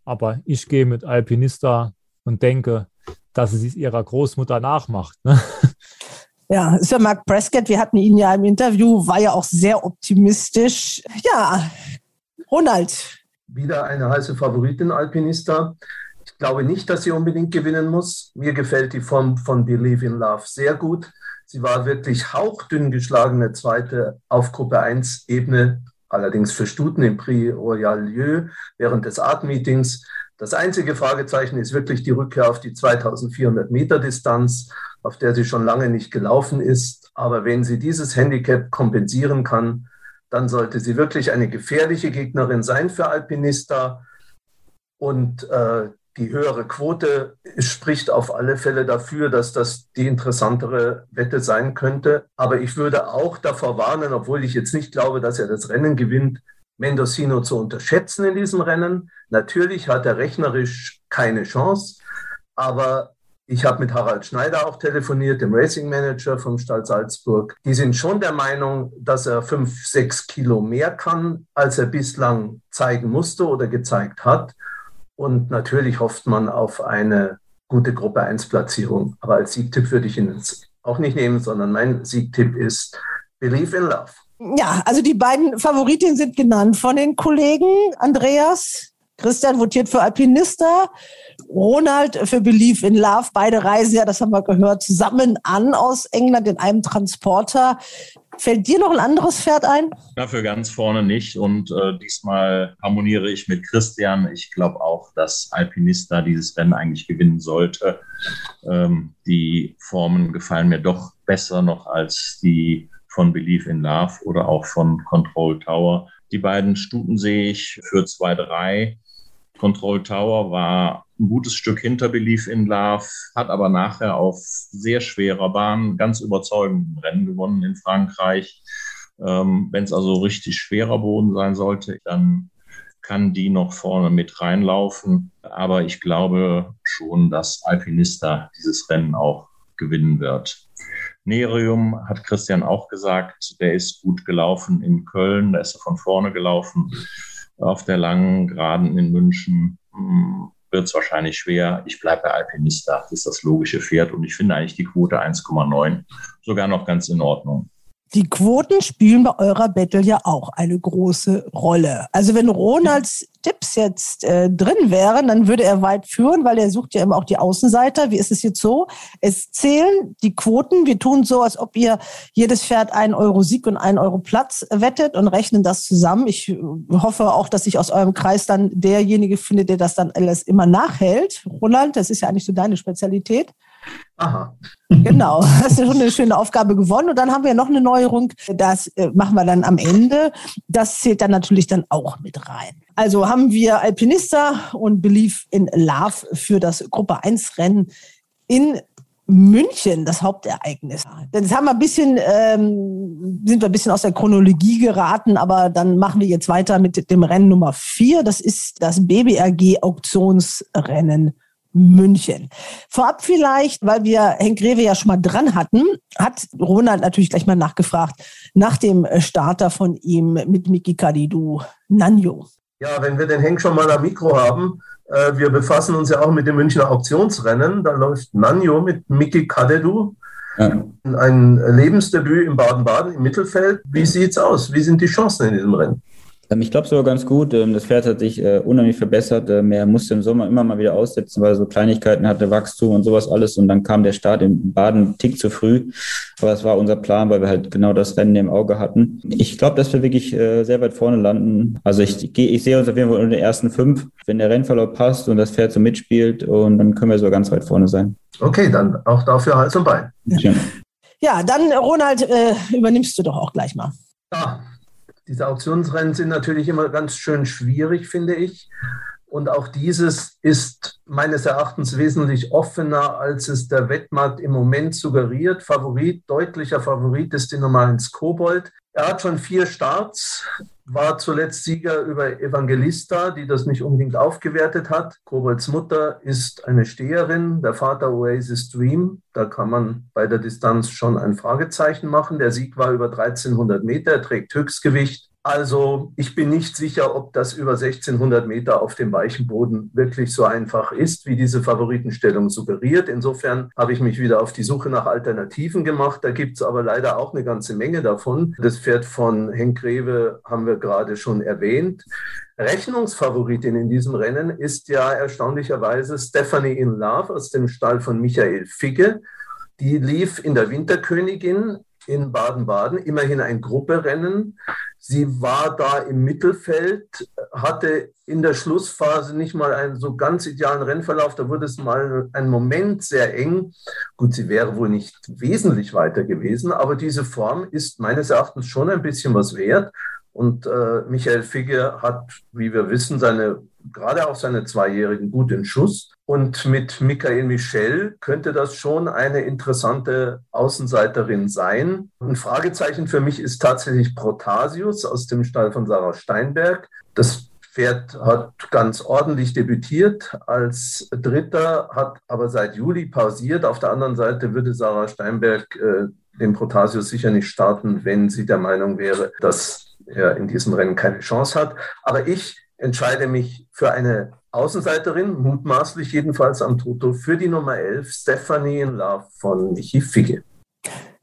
Aber ich gehe mit Alpinista und denke, dass sie es ihrer Großmutter nachmacht. Ne? Ja, ist ja Mark Prescott. Wir hatten ihn ja im Interview, war ja auch sehr optimistisch. Ja, Ronald. Wieder eine heiße Favoritin Alpinista. Ich glaube nicht, dass sie unbedingt gewinnen muss. Mir gefällt die Form von Believe in Love sehr gut. Sie war wirklich hauchdünn geschlagene Zweite auf Gruppe 1 Ebene, allerdings für Stuten im Prix Royal Lieu während des Art-Meetings. Das einzige Fragezeichen ist wirklich die Rückkehr auf die 2400 Meter Distanz, auf der sie schon lange nicht gelaufen ist. Aber wenn sie dieses Handicap kompensieren kann, dann sollte sie wirklich eine gefährliche Gegnerin sein für Alpinista. Und äh, die höhere Quote spricht auf alle Fälle dafür, dass das die interessantere Wette sein könnte. Aber ich würde auch davor warnen, obwohl ich jetzt nicht glaube, dass er das Rennen gewinnt, Mendocino zu unterschätzen in diesem Rennen. Natürlich hat er rechnerisch keine Chance, aber ich habe mit Harald Schneider auch telefoniert, dem Racing Manager vom Stall Salzburg. Die sind schon der Meinung, dass er fünf, sechs Kilo mehr kann, als er bislang zeigen musste oder gezeigt hat. Und natürlich hofft man auf eine gute Gruppe 1 Platzierung. Aber als Siegtipp würde ich ihn auch nicht nehmen, sondern mein Siegtipp ist Believe in Love. Ja, also die beiden Favoritinnen sind genannt von den Kollegen. Andreas, Christian votiert für Alpinista, Ronald für Believe in Love. Beide reisen ja, das haben wir gehört, zusammen an aus England in einem Transporter. Fällt dir noch ein anderes Pferd ein? Dafür ganz vorne nicht. Und äh, diesmal harmoniere ich mit Christian. Ich glaube auch, dass Alpinista dieses Rennen eigentlich gewinnen sollte. Ähm, die Formen gefallen mir doch besser noch als die von Believe in Love oder auch von Control Tower. Die beiden Stuten sehe ich für 2-3. Control Tower war ein gutes Stück hinter Believe in Love, hat aber nachher auf sehr schwerer Bahn ganz überzeugend Rennen gewonnen in Frankreich. Ähm, Wenn es also richtig schwerer Boden sein sollte, dann kann die noch vorne mit reinlaufen. Aber ich glaube schon, dass Alpinista dieses Rennen auch gewinnen wird. Nerium hat Christian auch gesagt, der ist gut gelaufen in Köln, da ist er von vorne gelaufen. Auf der langen Geraden in München hm, wird es wahrscheinlich schwer. Ich bleibe bei Alpinista, das ist das logische Pferd und ich finde eigentlich die Quote 1,9 sogar noch ganz in Ordnung. Die Quoten spielen bei eurer Battle ja auch eine große Rolle. Also wenn Ronalds Tipps jetzt äh, drin wären, dann würde er weit führen, weil er sucht ja immer auch die Außenseiter. Wie ist es jetzt so? Es zählen die Quoten. Wir tun so, als ob ihr jedes Pferd einen Euro Sieg und einen Euro Platz wettet und rechnen das zusammen. Ich hoffe auch, dass sich aus eurem Kreis dann derjenige findet, der das dann alles immer nachhält. Ronald, das ist ja eigentlich so deine Spezialität. Aha. Genau, hast du schon eine schöne Aufgabe gewonnen. Und dann haben wir noch eine Neuerung, das äh, machen wir dann am Ende. Das zählt dann natürlich dann auch mit rein. Also haben wir Alpinista und Believe in Love für das Gruppe 1 Rennen in München, das Hauptereignis. Jetzt haben wir ein bisschen, ähm, sind wir ein bisschen aus der Chronologie geraten, aber dann machen wir jetzt weiter mit dem Rennen Nummer 4. Das ist das BBRG Auktionsrennen München. Vorab vielleicht, weil wir Henk Rewe ja schon mal dran hatten, hat Ronald natürlich gleich mal nachgefragt nach dem Starter von ihm mit Miki Kadidu, Nanjo. Ja, wenn wir den Henk schon mal am Mikro haben, äh, wir befassen uns ja auch mit dem Münchner Auktionsrennen. Da läuft Nanjo mit Miki Kadedu. Ja. Ein Lebensdebüt im Baden-Baden im Mittelfeld. Wie sieht's aus? Wie sind die Chancen in diesem Rennen? Ähm, ich glaube sogar ganz gut. Ähm, das Pferd hat sich äh, unheimlich verbessert. Ähm, er musste im Sommer immer mal wieder aussetzen, weil er so Kleinigkeiten hatte, Wachstum und sowas alles. Und dann kam der Start im Baden einen Tick zu früh. Aber das war unser Plan, weil wir halt genau das Rennen im Auge hatten. Ich glaube, dass wir wirklich äh, sehr weit vorne landen. Also ich, ich sehe uns auf jeden Fall unter den ersten fünf, wenn der Rennverlauf passt und das Pferd so mitspielt. Und dann können wir so ganz weit vorne sein. Okay, dann auch dafür Hals und Bein. Ja, ja dann Ronald, äh, übernimmst du doch auch gleich mal. Ja, diese Auktionsrennen sind natürlich immer ganz schön schwierig, finde ich. Und auch dieses ist meines Erachtens wesentlich offener, als es der Wettmarkt im Moment suggeriert. Favorit, deutlicher Favorit ist die Nummer 1 Kobold. Er hat schon vier Starts, war zuletzt Sieger über Evangelista, die das nicht unbedingt aufgewertet hat. Kobolds Mutter ist eine Steherin, der Vater Oasis Dream. Da kann man bei der Distanz schon ein Fragezeichen machen. Der Sieg war über 1300 Meter, er trägt Höchstgewicht. Also ich bin nicht sicher, ob das über 1600 Meter auf dem weichen Boden wirklich so einfach ist, wie diese Favoritenstellung suggeriert. Insofern habe ich mich wieder auf die Suche nach Alternativen gemacht. Da gibt es aber leider auch eine ganze Menge davon. Das Pferd von Henk Greve haben wir gerade schon erwähnt. Rechnungsfavoritin in diesem Rennen ist ja erstaunlicherweise Stephanie in Love aus dem Stall von Michael Figge. Die lief in der Winterkönigin in Baden-Baden, immerhin ein Grupperennen. Sie war da im Mittelfeld, hatte in der Schlussphase nicht mal einen so ganz idealen Rennverlauf. Da wurde es mal einen Moment sehr eng. Gut, sie wäre wohl nicht wesentlich weiter gewesen, aber diese Form ist meines Erachtens schon ein bisschen was wert. Und äh, Michael Figge hat, wie wir wissen, seine, gerade auch seine Zweijährigen gut in Schuss. Und mit Michael Michel könnte das schon eine interessante Außenseiterin sein. Ein Fragezeichen für mich ist tatsächlich Protasius aus dem Stall von Sarah Steinberg. Das Pferd hat ganz ordentlich debütiert als Dritter, hat aber seit Juli pausiert. Auf der anderen Seite würde Sarah Steinberg äh, den Protasius sicher nicht starten, wenn sie der Meinung wäre, dass er in diesem Rennen keine Chance hat. Aber ich entscheide mich für eine Außenseiterin, mutmaßlich jedenfalls am Toto, für die Nummer 11, Stephanie in Love von Michi Figge.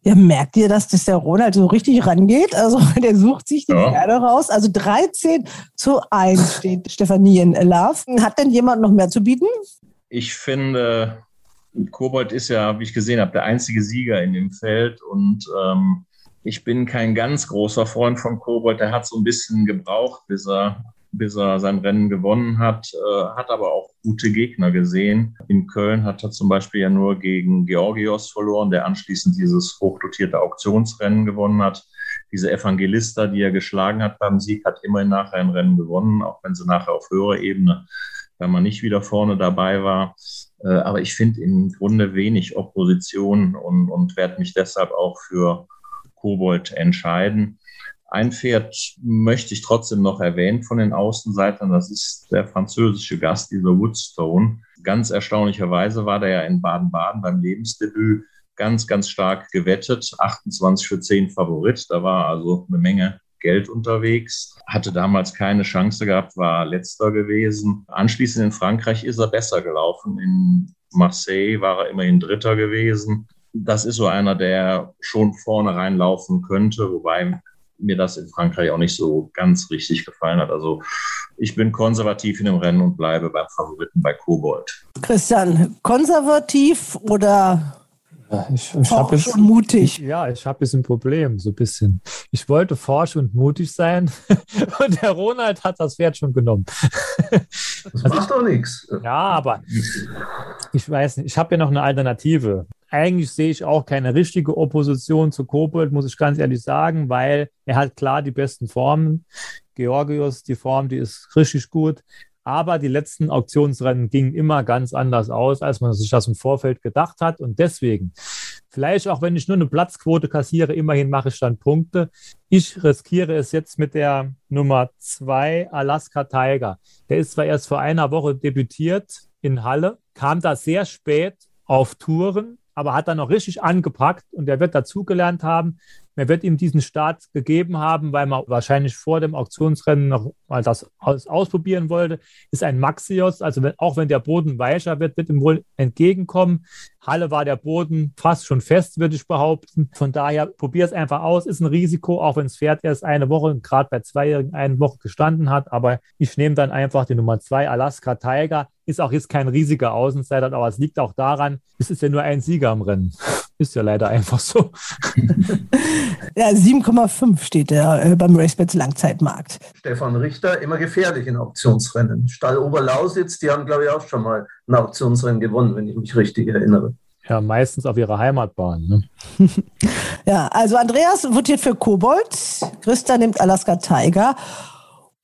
Ja, merkt ihr, dass das der Ronald so richtig rangeht? Also der sucht sich die ja. Pferde raus. Also 13 zu 1 steht Stefanie in Love. Hat denn jemand noch mehr zu bieten? Ich finde, Kobold ist ja, wie ich gesehen habe, der einzige Sieger in dem Feld. Und ähm, ich bin kein ganz großer Freund von Kobold. Der hat so ein bisschen gebraucht, bis er bis er sein Rennen gewonnen hat, äh, hat aber auch gute Gegner gesehen. In Köln hat er zum Beispiel ja nur gegen Georgios verloren, der anschließend dieses hochdotierte Auktionsrennen gewonnen hat. Diese Evangelista, die er geschlagen hat beim Sieg, hat immerhin nachher ein Rennen gewonnen, auch wenn sie nachher auf höherer Ebene, wenn man nicht wieder vorne dabei war. Äh, aber ich finde im Grunde wenig Opposition und, und werde mich deshalb auch für Kobold entscheiden. Ein Pferd möchte ich trotzdem noch erwähnen von den Außenseitern. Das ist der französische Gast, dieser Woodstone. Ganz erstaunlicherweise war der ja in Baden-Baden beim Lebensdebüt ganz, ganz stark gewettet. 28 für 10 Favorit. Da war also eine Menge Geld unterwegs. Hatte damals keine Chance gehabt, war letzter gewesen. Anschließend in Frankreich ist er besser gelaufen. In Marseille war er immerhin Dritter gewesen. Das ist so einer, der schon vorne reinlaufen könnte, wobei mir das in Frankreich auch nicht so ganz richtig gefallen hat. Also ich bin konservativ in dem Rennen und bleibe beim Favoriten bei Kobold. Christian, konservativ oder ich, ich habe schon mutig. Ich, ja, ich habe jetzt ein Problem, so ein bisschen. Ich wollte forsch und mutig sein und der Ronald hat das Pferd schon genommen. Das also macht ich, doch nichts. Ja, aber ich weiß nicht, ich habe ja noch eine Alternative eigentlich sehe ich auch keine richtige Opposition zu Kobold, muss ich ganz ehrlich sagen, weil er hat klar die besten Formen. Georgios, die Form, die ist richtig gut. Aber die letzten Auktionsrennen gingen immer ganz anders aus, als man sich das im Vorfeld gedacht hat. Und deswegen, vielleicht auch wenn ich nur eine Platzquote kassiere, immerhin mache ich dann Punkte. Ich riskiere es jetzt mit der Nummer zwei Alaska Tiger. Der ist zwar erst vor einer Woche debütiert in Halle, kam da sehr spät auf Touren, aber hat dann noch richtig angepackt und er wird dazugelernt haben. Er wird ihm diesen Start gegeben haben, weil man wahrscheinlich vor dem Auktionsrennen noch mal das aus, ausprobieren wollte. Ist ein Maxios, also wenn, auch wenn der Boden weicher wird, wird ihm wohl entgegenkommen. Halle war der Boden fast schon fest, würde ich behaupten. Von daher probier es einfach aus. Ist ein Risiko, auch wenn das Pferd erst eine Woche, gerade bei Zweijährigen, eine Woche gestanden hat. Aber ich nehme dann einfach die Nummer zwei, Alaska Tiger ist auch jetzt kein riesiger Außenseiter, aber es liegt auch daran, es ist ja nur ein Sieger im Rennen. Ist ja leider einfach so. ja, 7,5 steht er äh, beim RaceBets Langzeitmarkt. Stefan Richter, immer gefährlich in Auktionsrennen. Stall Oberlausitz, die haben, glaube ich, auch schon mal ein Auktionsrennen gewonnen, wenn ich mich richtig erinnere. Ja, meistens auf ihrer Heimatbahn. Ne? ja, also Andreas votiert für Kobold, Christa nimmt Alaska Tiger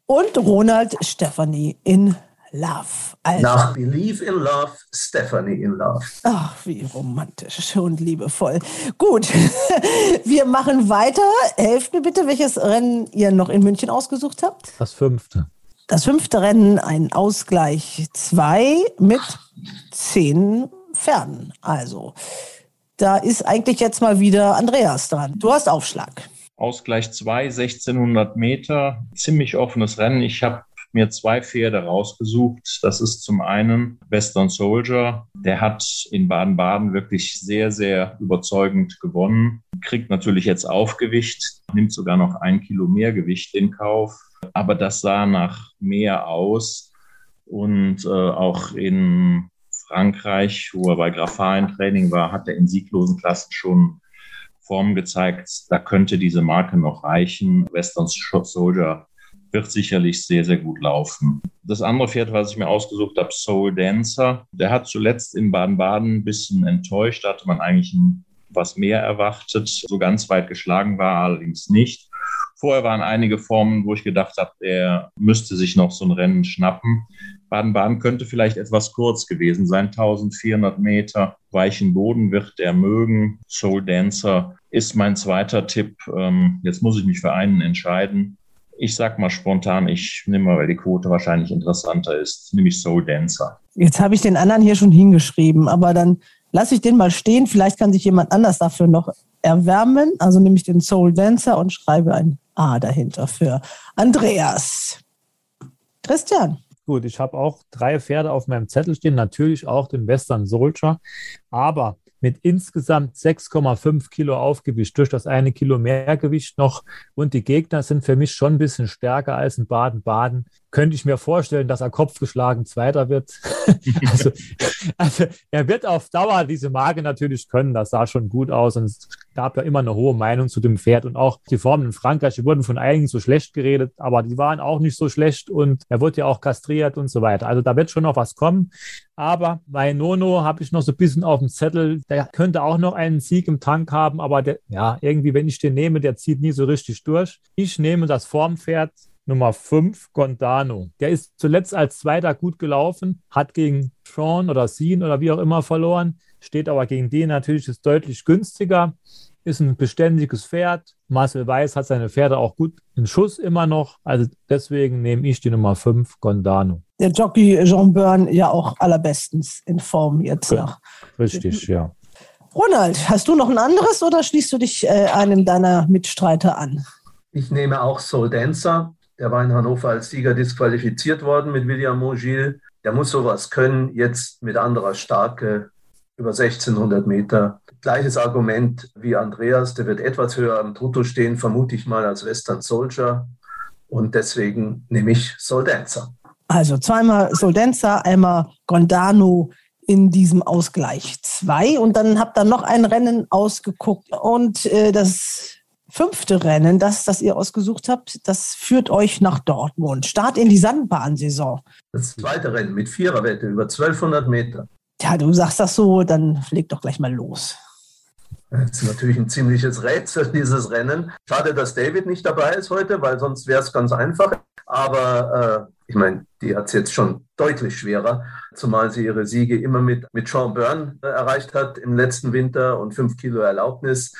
und Ronald Stefanie in Love. Also, Nach Believe in Love, Stephanie in Love. Ach, wie romantisch und liebevoll. Gut, wir machen weiter. Helft mir bitte, welches Rennen ihr noch in München ausgesucht habt. Das fünfte. Das fünfte Rennen, ein Ausgleich 2 mit zehn Pferden. Also, da ist eigentlich jetzt mal wieder Andreas dran. Du hast Aufschlag. Ausgleich 2, 1600 Meter, ziemlich offenes Rennen. Ich habe mir zwei Pferde rausgesucht. Das ist zum einen Western Soldier. Der hat in Baden-Baden wirklich sehr, sehr überzeugend gewonnen. Kriegt natürlich jetzt Aufgewicht, nimmt sogar noch ein Kilo mehr Gewicht in Kauf. Aber das sah nach mehr aus. Und äh, auch in Frankreich, wo er bei Grafalen Training war, hat er in sieglosen Klassen schon Form gezeigt. Da könnte diese Marke noch reichen. Western Soldier wird sicherlich sehr, sehr gut laufen. Das andere Pferd, was ich mir ausgesucht habe, Soul Dancer, der hat zuletzt in Baden-Baden ein bisschen enttäuscht. Da hatte man eigentlich was mehr erwartet. So ganz weit geschlagen war allerdings nicht. Vorher waren einige Formen, wo ich gedacht habe, er müsste sich noch so ein Rennen schnappen. Baden-Baden könnte vielleicht etwas kurz gewesen sein, 1400 Meter. Weichen Boden wird er mögen. Soul Dancer ist mein zweiter Tipp. Ähm, jetzt muss ich mich für einen entscheiden. Ich sag mal spontan, ich nehme mal, weil die Quote wahrscheinlich interessanter ist, nämlich Soul Dancer. Jetzt habe ich den anderen hier schon hingeschrieben, aber dann lasse ich den mal stehen. Vielleicht kann sich jemand anders dafür noch erwärmen. Also nehme ich den Soul Dancer und schreibe ein A dahinter für Andreas. Christian. Gut, ich habe auch drei Pferde auf meinem Zettel stehen, natürlich auch den Western Soldier, aber mit insgesamt 6,5 Kilo Aufgewicht durch das eine Kilo Mehrgewicht noch. Und die Gegner sind für mich schon ein bisschen stärker als in Baden-Baden. Könnte ich mir vorstellen, dass er kopfgeschlagen Zweiter wird. also, also, er wird auf Dauer diese Marke natürlich können. Das sah schon gut aus. Und gab ja immer eine hohe Meinung zu dem Pferd. Und auch die Formen in Frankreich, die wurden von einigen so schlecht geredet, aber die waren auch nicht so schlecht. Und er wurde ja auch kastriert und so weiter. Also da wird schon noch was kommen. Aber bei Nono habe ich noch so ein bisschen auf dem Zettel, der könnte auch noch einen Sieg im Tank haben, aber der, ja, irgendwie, wenn ich den nehme, der zieht nie so richtig durch. Ich nehme das Formpferd Nummer 5, Gondano. Der ist zuletzt als Zweiter gut gelaufen, hat gegen Sean oder Sean oder wie auch immer verloren, steht aber gegen den natürlich ist deutlich günstiger, ist ein beständiges Pferd. Marcel Weiß hat seine Pferde auch gut in Schuss immer noch. Also deswegen nehme ich die Nummer 5, Gondano der Jockey Jean Byrne ja auch allerbestens in Form jetzt noch. Richtig, ja. Ronald, hast du noch ein anderes oder schließt du dich äh, einem deiner Mitstreiter an? Ich nehme auch Soul Dancer. Der war in Hannover als Sieger disqualifiziert worden mit William Mogil. Der muss sowas können, jetzt mit anderer Starke über 1600 Meter. Gleiches Argument wie Andreas, der wird etwas höher am Toto stehen, vermute ich mal als Western Soldier. Und deswegen nehme ich Soul Dancer. Also zweimal Soldenza, einmal Gondano in diesem Ausgleich zwei. Und dann habt ihr noch ein Rennen ausgeguckt. Und äh, das fünfte Rennen, das, das ihr ausgesucht habt, das führt euch nach Dortmund. Start in die Sandbahnsaison. Das zweite Rennen mit Viererwette über 1200 Meter. Ja, du sagst das so, dann leg doch gleich mal los. Das ist natürlich ein ziemliches Rätsel, dieses Rennen. Schade, dass David nicht dabei ist heute, weil sonst wäre es ganz einfach. Aber äh, ich meine, die hat es jetzt schon deutlich schwerer, zumal sie ihre Siege immer mit, mit Sean Byrne äh, erreicht hat im letzten Winter und fünf Kilo Erlaubnis.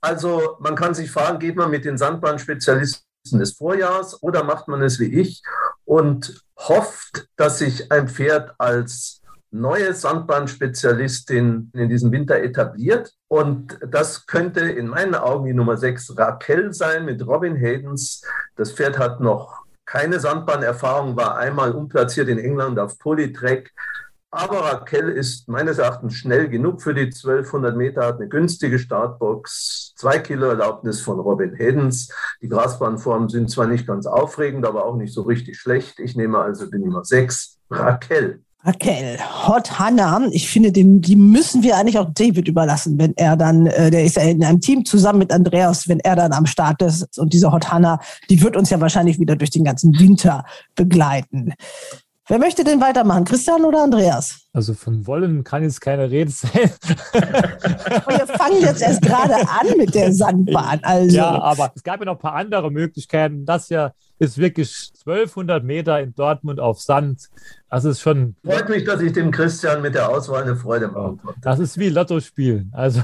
Also man kann sich fragen, geht man mit den Sandbahnspezialisten des Vorjahrs oder macht man es wie ich und hofft, dass sich ein Pferd als neue Sandbahnspezialistin in diesem Winter etabliert. Und das könnte in meinen Augen die Nummer 6 Raquel sein mit Robin Haydens. Das Pferd hat noch keine Sandbahnerfahrung, war einmal unplatziert in England auf Polytrack. Aber Raquel ist meines Erachtens schnell genug für die 1200 Meter, hat eine günstige Startbox, zwei Kilo Erlaubnis von Robin Hedens. Die Grasbahnformen sind zwar nicht ganz aufregend, aber auch nicht so richtig schlecht. Ich nehme also die Nummer 6, Raquel. Raquel, Hot Hannah, ich finde, den, die müssen wir eigentlich auch David überlassen, wenn er dann, äh, der ist ja in einem Team zusammen mit Andreas, wenn er dann am Start ist. Und diese Hot Hannah, die wird uns ja wahrscheinlich wieder durch den ganzen Winter begleiten. Wer möchte denn weitermachen? Christian oder Andreas? Also von wollen kann jetzt keine Rede sein. wir fangen jetzt erst gerade an mit der Sandbahn. Also. Ja, aber es gab ja noch ein paar andere Möglichkeiten. Das ja ist wirklich 1200 Meter in Dortmund auf Sand. Das ist schon. Freut mich, dass ich dem Christian mit der Auswahl eine Freude machen konnte. Das ist wie Lotto spielen. Also,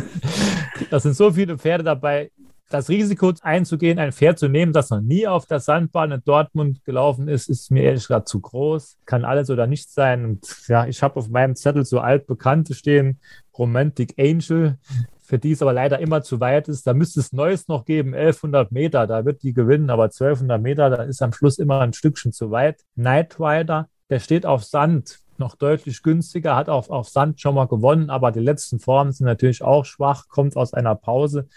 das sind so viele Pferde dabei das Risiko einzugehen, ein Pferd zu nehmen, das noch nie auf der Sandbahn in Dortmund gelaufen ist, ist mir ehrlich gesagt zu groß. Kann alles oder nichts sein. Und ja, ich habe auf meinem Zettel so altbekannte stehen, Romantic Angel, für die es aber leider immer zu weit ist. Da müsste es Neues noch geben, 1100 Meter, da wird die gewinnen, aber 1200 Meter, da ist am Schluss immer ein Stückchen zu weit. Knight Rider, der steht auf Sand noch deutlich günstiger, hat auch auf Sand schon mal gewonnen, aber die letzten Formen sind natürlich auch schwach, kommt aus einer Pause.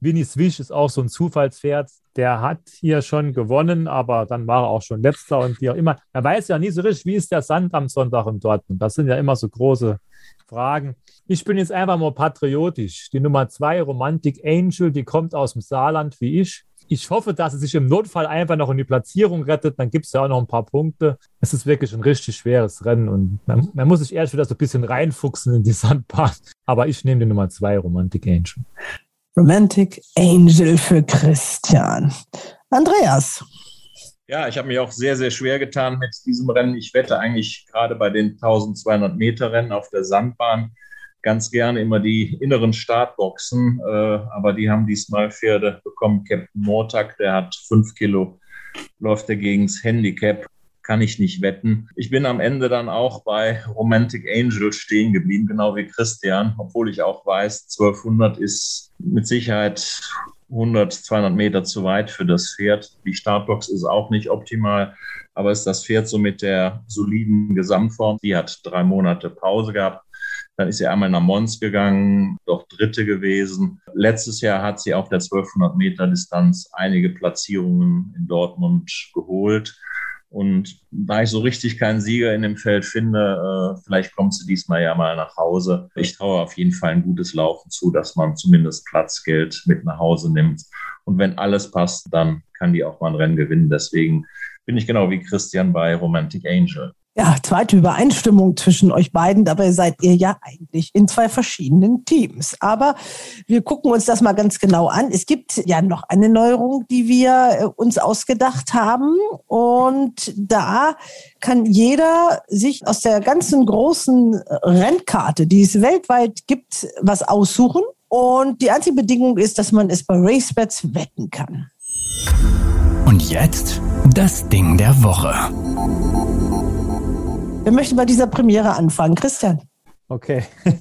Winnie Swish ist auch so ein Zufallspferd, der hat hier schon gewonnen, aber dann war er auch schon letzter und wie auch immer. Er weiß ja nie so richtig, wie ist der Sand am Sonntag in Dortmund. Das sind ja immer so große Fragen. Ich bin jetzt einfach mal patriotisch. Die Nummer zwei, Romantic Angel, die kommt aus dem Saarland wie ich ich hoffe, dass es sich im Notfall einfach noch in die Platzierung rettet. Dann gibt es ja auch noch ein paar Punkte. Es ist wirklich ein richtig schweres Rennen und man, man muss sich erst wieder so ein bisschen reinfuchsen in die Sandbahn. Aber ich nehme die Nummer zwei, Romantic Angel. Romantic Angel für Christian. Andreas. Ja, ich habe mich auch sehr, sehr schwer getan mit diesem Rennen. Ich wette eigentlich gerade bei den 1200 Meter Rennen auf der Sandbahn ganz gerne immer die inneren Startboxen, äh, aber die haben diesmal Pferde bekommen. Captain Mortag, der hat fünf Kilo, läuft er gegens Handicap, kann ich nicht wetten. Ich bin am Ende dann auch bei Romantic Angel stehen geblieben, genau wie Christian, obwohl ich auch weiß, 1200 ist mit Sicherheit 100, 200 Meter zu weit für das Pferd. Die Startbox ist auch nicht optimal, aber ist das Pferd so mit der soliden Gesamtform. Die hat drei Monate Pause gehabt dann ist sie einmal nach Mons gegangen, doch Dritte gewesen. Letztes Jahr hat sie auf der 1200 Meter Distanz einige Platzierungen in Dortmund geholt. Und da ich so richtig keinen Sieger in dem Feld finde, äh, vielleicht kommt sie diesmal ja mal nach Hause. Ich traue auf jeden Fall ein gutes Laufen zu, dass man zumindest Platzgeld mit nach Hause nimmt. Und wenn alles passt, dann kann die auch mal ein Rennen gewinnen. Deswegen bin ich genau wie Christian bei Romantic Angel. Ja, zweite Übereinstimmung zwischen euch beiden. Dabei seid ihr ja eigentlich in zwei verschiedenen Teams. Aber wir gucken uns das mal ganz genau an. Es gibt ja noch eine Neuerung, die wir äh, uns ausgedacht haben. Und da kann jeder sich aus der ganzen großen Rennkarte, die es weltweit gibt, was aussuchen. Und die einzige Bedingung ist, dass man es bei RaceBets wetten kann. Und jetzt das Ding der Woche. Wir möchten bei dieser Premiere anfangen? Christian. Okay.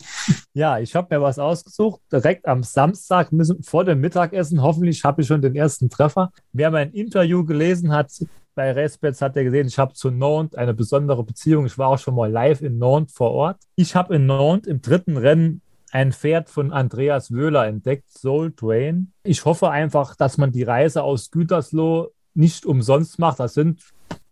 ja, ich habe mir was ausgesucht. Direkt am Samstag müssen, vor dem Mittagessen. Hoffentlich habe ich schon den ersten Treffer. Wer mein Interview gelesen hat bei Respets, hat er gesehen, ich habe zu Nantes eine besondere Beziehung. Ich war auch schon mal live in Nantes vor Ort. Ich habe in Nantes im dritten Rennen ein Pferd von Andreas Wöhler entdeckt, Soul Train. Ich hoffe einfach, dass man die Reise aus Gütersloh nicht umsonst macht. Das sind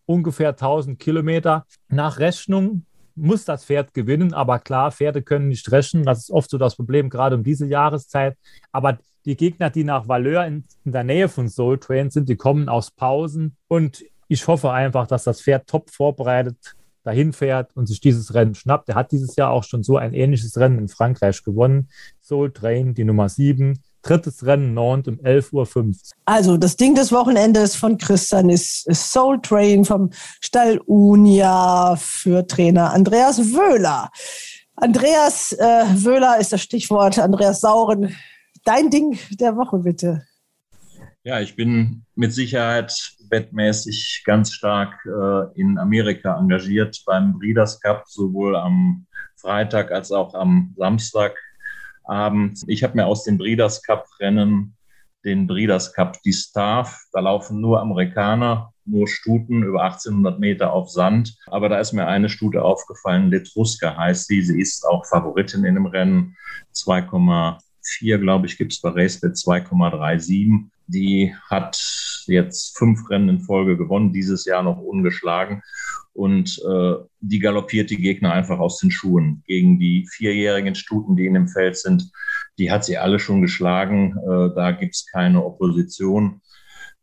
ungefähr 1000 Kilometer. Nach Rechnung muss das Pferd gewinnen, aber klar, Pferde können nicht rechnen. Das ist oft so das Problem, gerade um diese Jahreszeit. Aber die Gegner, die nach Valeur in, in der Nähe von Soul Train sind, die kommen aus Pausen. Und ich hoffe einfach, dass das Pferd top vorbereitet dahin fährt und sich dieses Rennen schnappt. Er hat dieses Jahr auch schon so ein ähnliches Rennen in Frankreich gewonnen. Soul Train, die Nummer 7. Drittes Rennen Nantes um 11.05 Uhr. Also das Ding des Wochenendes von Christian ist, Soul Train vom Stall Unia für Trainer Andreas Wöhler. Andreas äh, Wöhler ist das Stichwort. Andreas Sauren, dein Ding der Woche bitte. Ja, ich bin mit Sicherheit wettmäßig ganz stark äh, in Amerika engagiert beim Breeders Cup, sowohl am Freitag als auch am Samstag abends. Ich habe mir aus den Breeders Cup Rennen den Breeders Cup die Staff. Da laufen nur Amerikaner, nur Stuten über 1800 Meter auf Sand. Aber da ist mir eine Stute aufgefallen, Letruska heißt sie. Sie ist auch Favoritin in dem Rennen. 2,4, glaube ich, gibt es bei RaceBet 2,37. Die hat jetzt fünf Rennen in Folge gewonnen, dieses Jahr noch ungeschlagen und äh, die galoppiert die Gegner einfach aus den Schuhen. Gegen die vierjährigen Stuten, die in dem Feld sind, die hat sie alle schon geschlagen. Äh, da gibt es keine Opposition.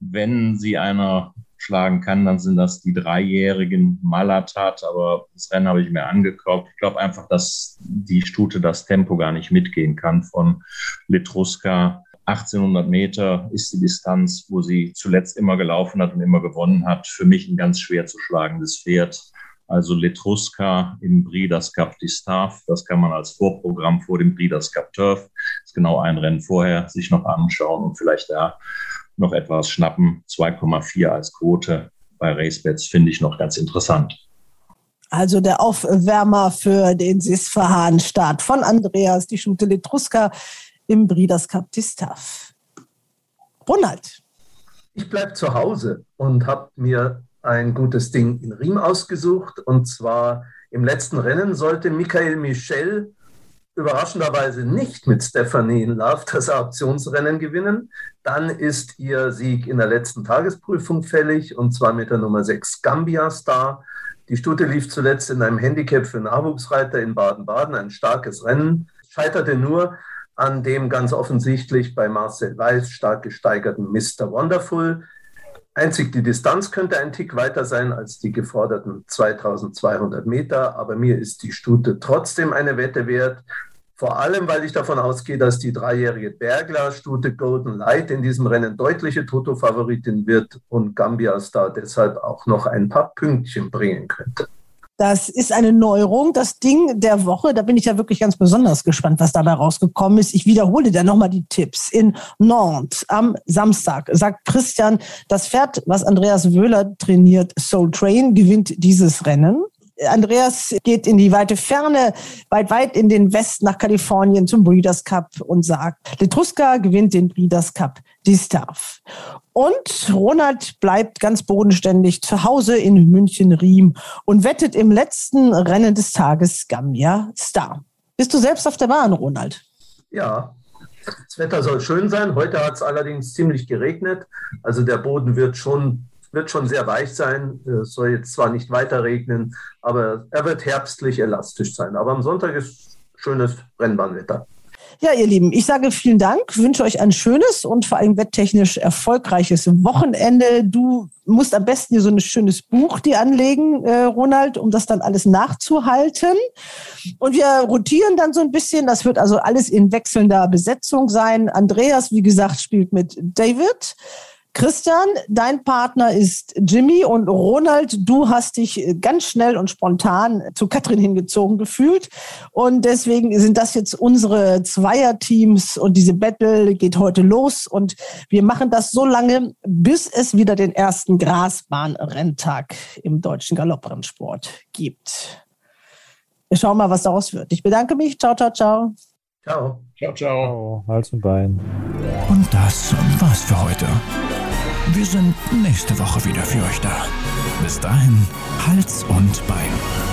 Wenn sie einer schlagen kann, dann sind das die dreijährigen Malatat. Aber das Rennen habe ich mir angeguckt. Ich glaube einfach, dass die Stute das Tempo gar nicht mitgehen kann von Letruska. 1800 Meter ist die Distanz, wo sie zuletzt immer gelaufen hat und immer gewonnen hat. Für mich ein ganz schwer zu schlagendes Pferd. Also Letruska im Breeders Cup Distav. Das kann man als Vorprogramm vor dem Breeders Cup Turf, ist genau ein Rennen vorher, sich noch anschauen und vielleicht da noch etwas schnappen. 2,4 als Quote bei Racebets finde ich noch ganz interessant. Also der Aufwärmer für den Sisfahan-Start von Andreas, die Schute Letruska im Breeders Cup Distav. Ronald. Ich bleibe zu Hause und habe mir ein gutes Ding in Riem ausgesucht. Und zwar im letzten Rennen sollte Michael Michel überraschenderweise nicht mit Stephanie in Love das Auktionsrennen gewinnen. Dann ist ihr Sieg in der letzten Tagesprüfung fällig und zwar mit der Nummer 6 Gambia Star. Die Stute lief zuletzt in einem Handicap für Nachwuchsreiter in Baden-Baden, ein starkes Rennen, scheiterte nur an dem ganz offensichtlich bei Marcel Weiß stark gesteigerten Mr. Wonderful. Einzig die Distanz könnte ein Tick weiter sein als die geforderten 2200 Meter, aber mir ist die Stute trotzdem eine Wette wert. Vor allem, weil ich davon ausgehe, dass die dreijährige Bergler-Stute Golden Light in diesem Rennen deutliche Toto-Favoritin wird und Gambia Star deshalb auch noch ein paar Pünktchen bringen könnte. Das ist eine Neuerung, das Ding der Woche. Da bin ich ja wirklich ganz besonders gespannt, was dabei rausgekommen ist. Ich wiederhole dir nochmal die Tipps. In Nantes am Samstag sagt Christian, das Pferd, was Andreas Wöhler trainiert, Soul Train, gewinnt dieses Rennen. Andreas geht in die weite Ferne, weit, weit in den Westen nach Kalifornien zum Breeders Cup und sagt, Letruska gewinnt den Breeders Cup Distav. Und Ronald bleibt ganz bodenständig zu Hause in München-Riem und wettet im letzten Rennen des Tages Gambia Star. Bist du selbst auf der Bahn, Ronald? Ja, das Wetter soll schön sein. Heute hat es allerdings ziemlich geregnet. Also der Boden wird schon wird schon sehr weich sein. Es soll jetzt zwar nicht weiter regnen, aber er wird herbstlich elastisch sein. Aber am Sonntag ist schönes Rennbahnwetter. Ja, ihr Lieben, ich sage vielen Dank, wünsche euch ein schönes und vor allem wetttechnisch erfolgreiches Wochenende. Du musst am besten hier so ein schönes Buch dir anlegen, äh, Ronald, um das dann alles nachzuhalten. Und wir rotieren dann so ein bisschen. Das wird also alles in wechselnder Besetzung sein. Andreas, wie gesagt, spielt mit David. Christian, dein Partner ist Jimmy und Ronald, du hast dich ganz schnell und spontan zu Katrin hingezogen gefühlt. Und deswegen sind das jetzt unsere Zweierteams und diese Battle geht heute los. Und wir machen das so lange, bis es wieder den ersten Grasbahnrenntag im deutschen Galopprennsport gibt. Wir schauen mal, was daraus wird. Ich bedanke mich. Ciao, ciao, ciao. Ciao. Ciao, ciao. Hals und Bein. Und das war's für heute. Wir sind nächste Woche wieder für euch da. Bis dahin, Hals und Bein.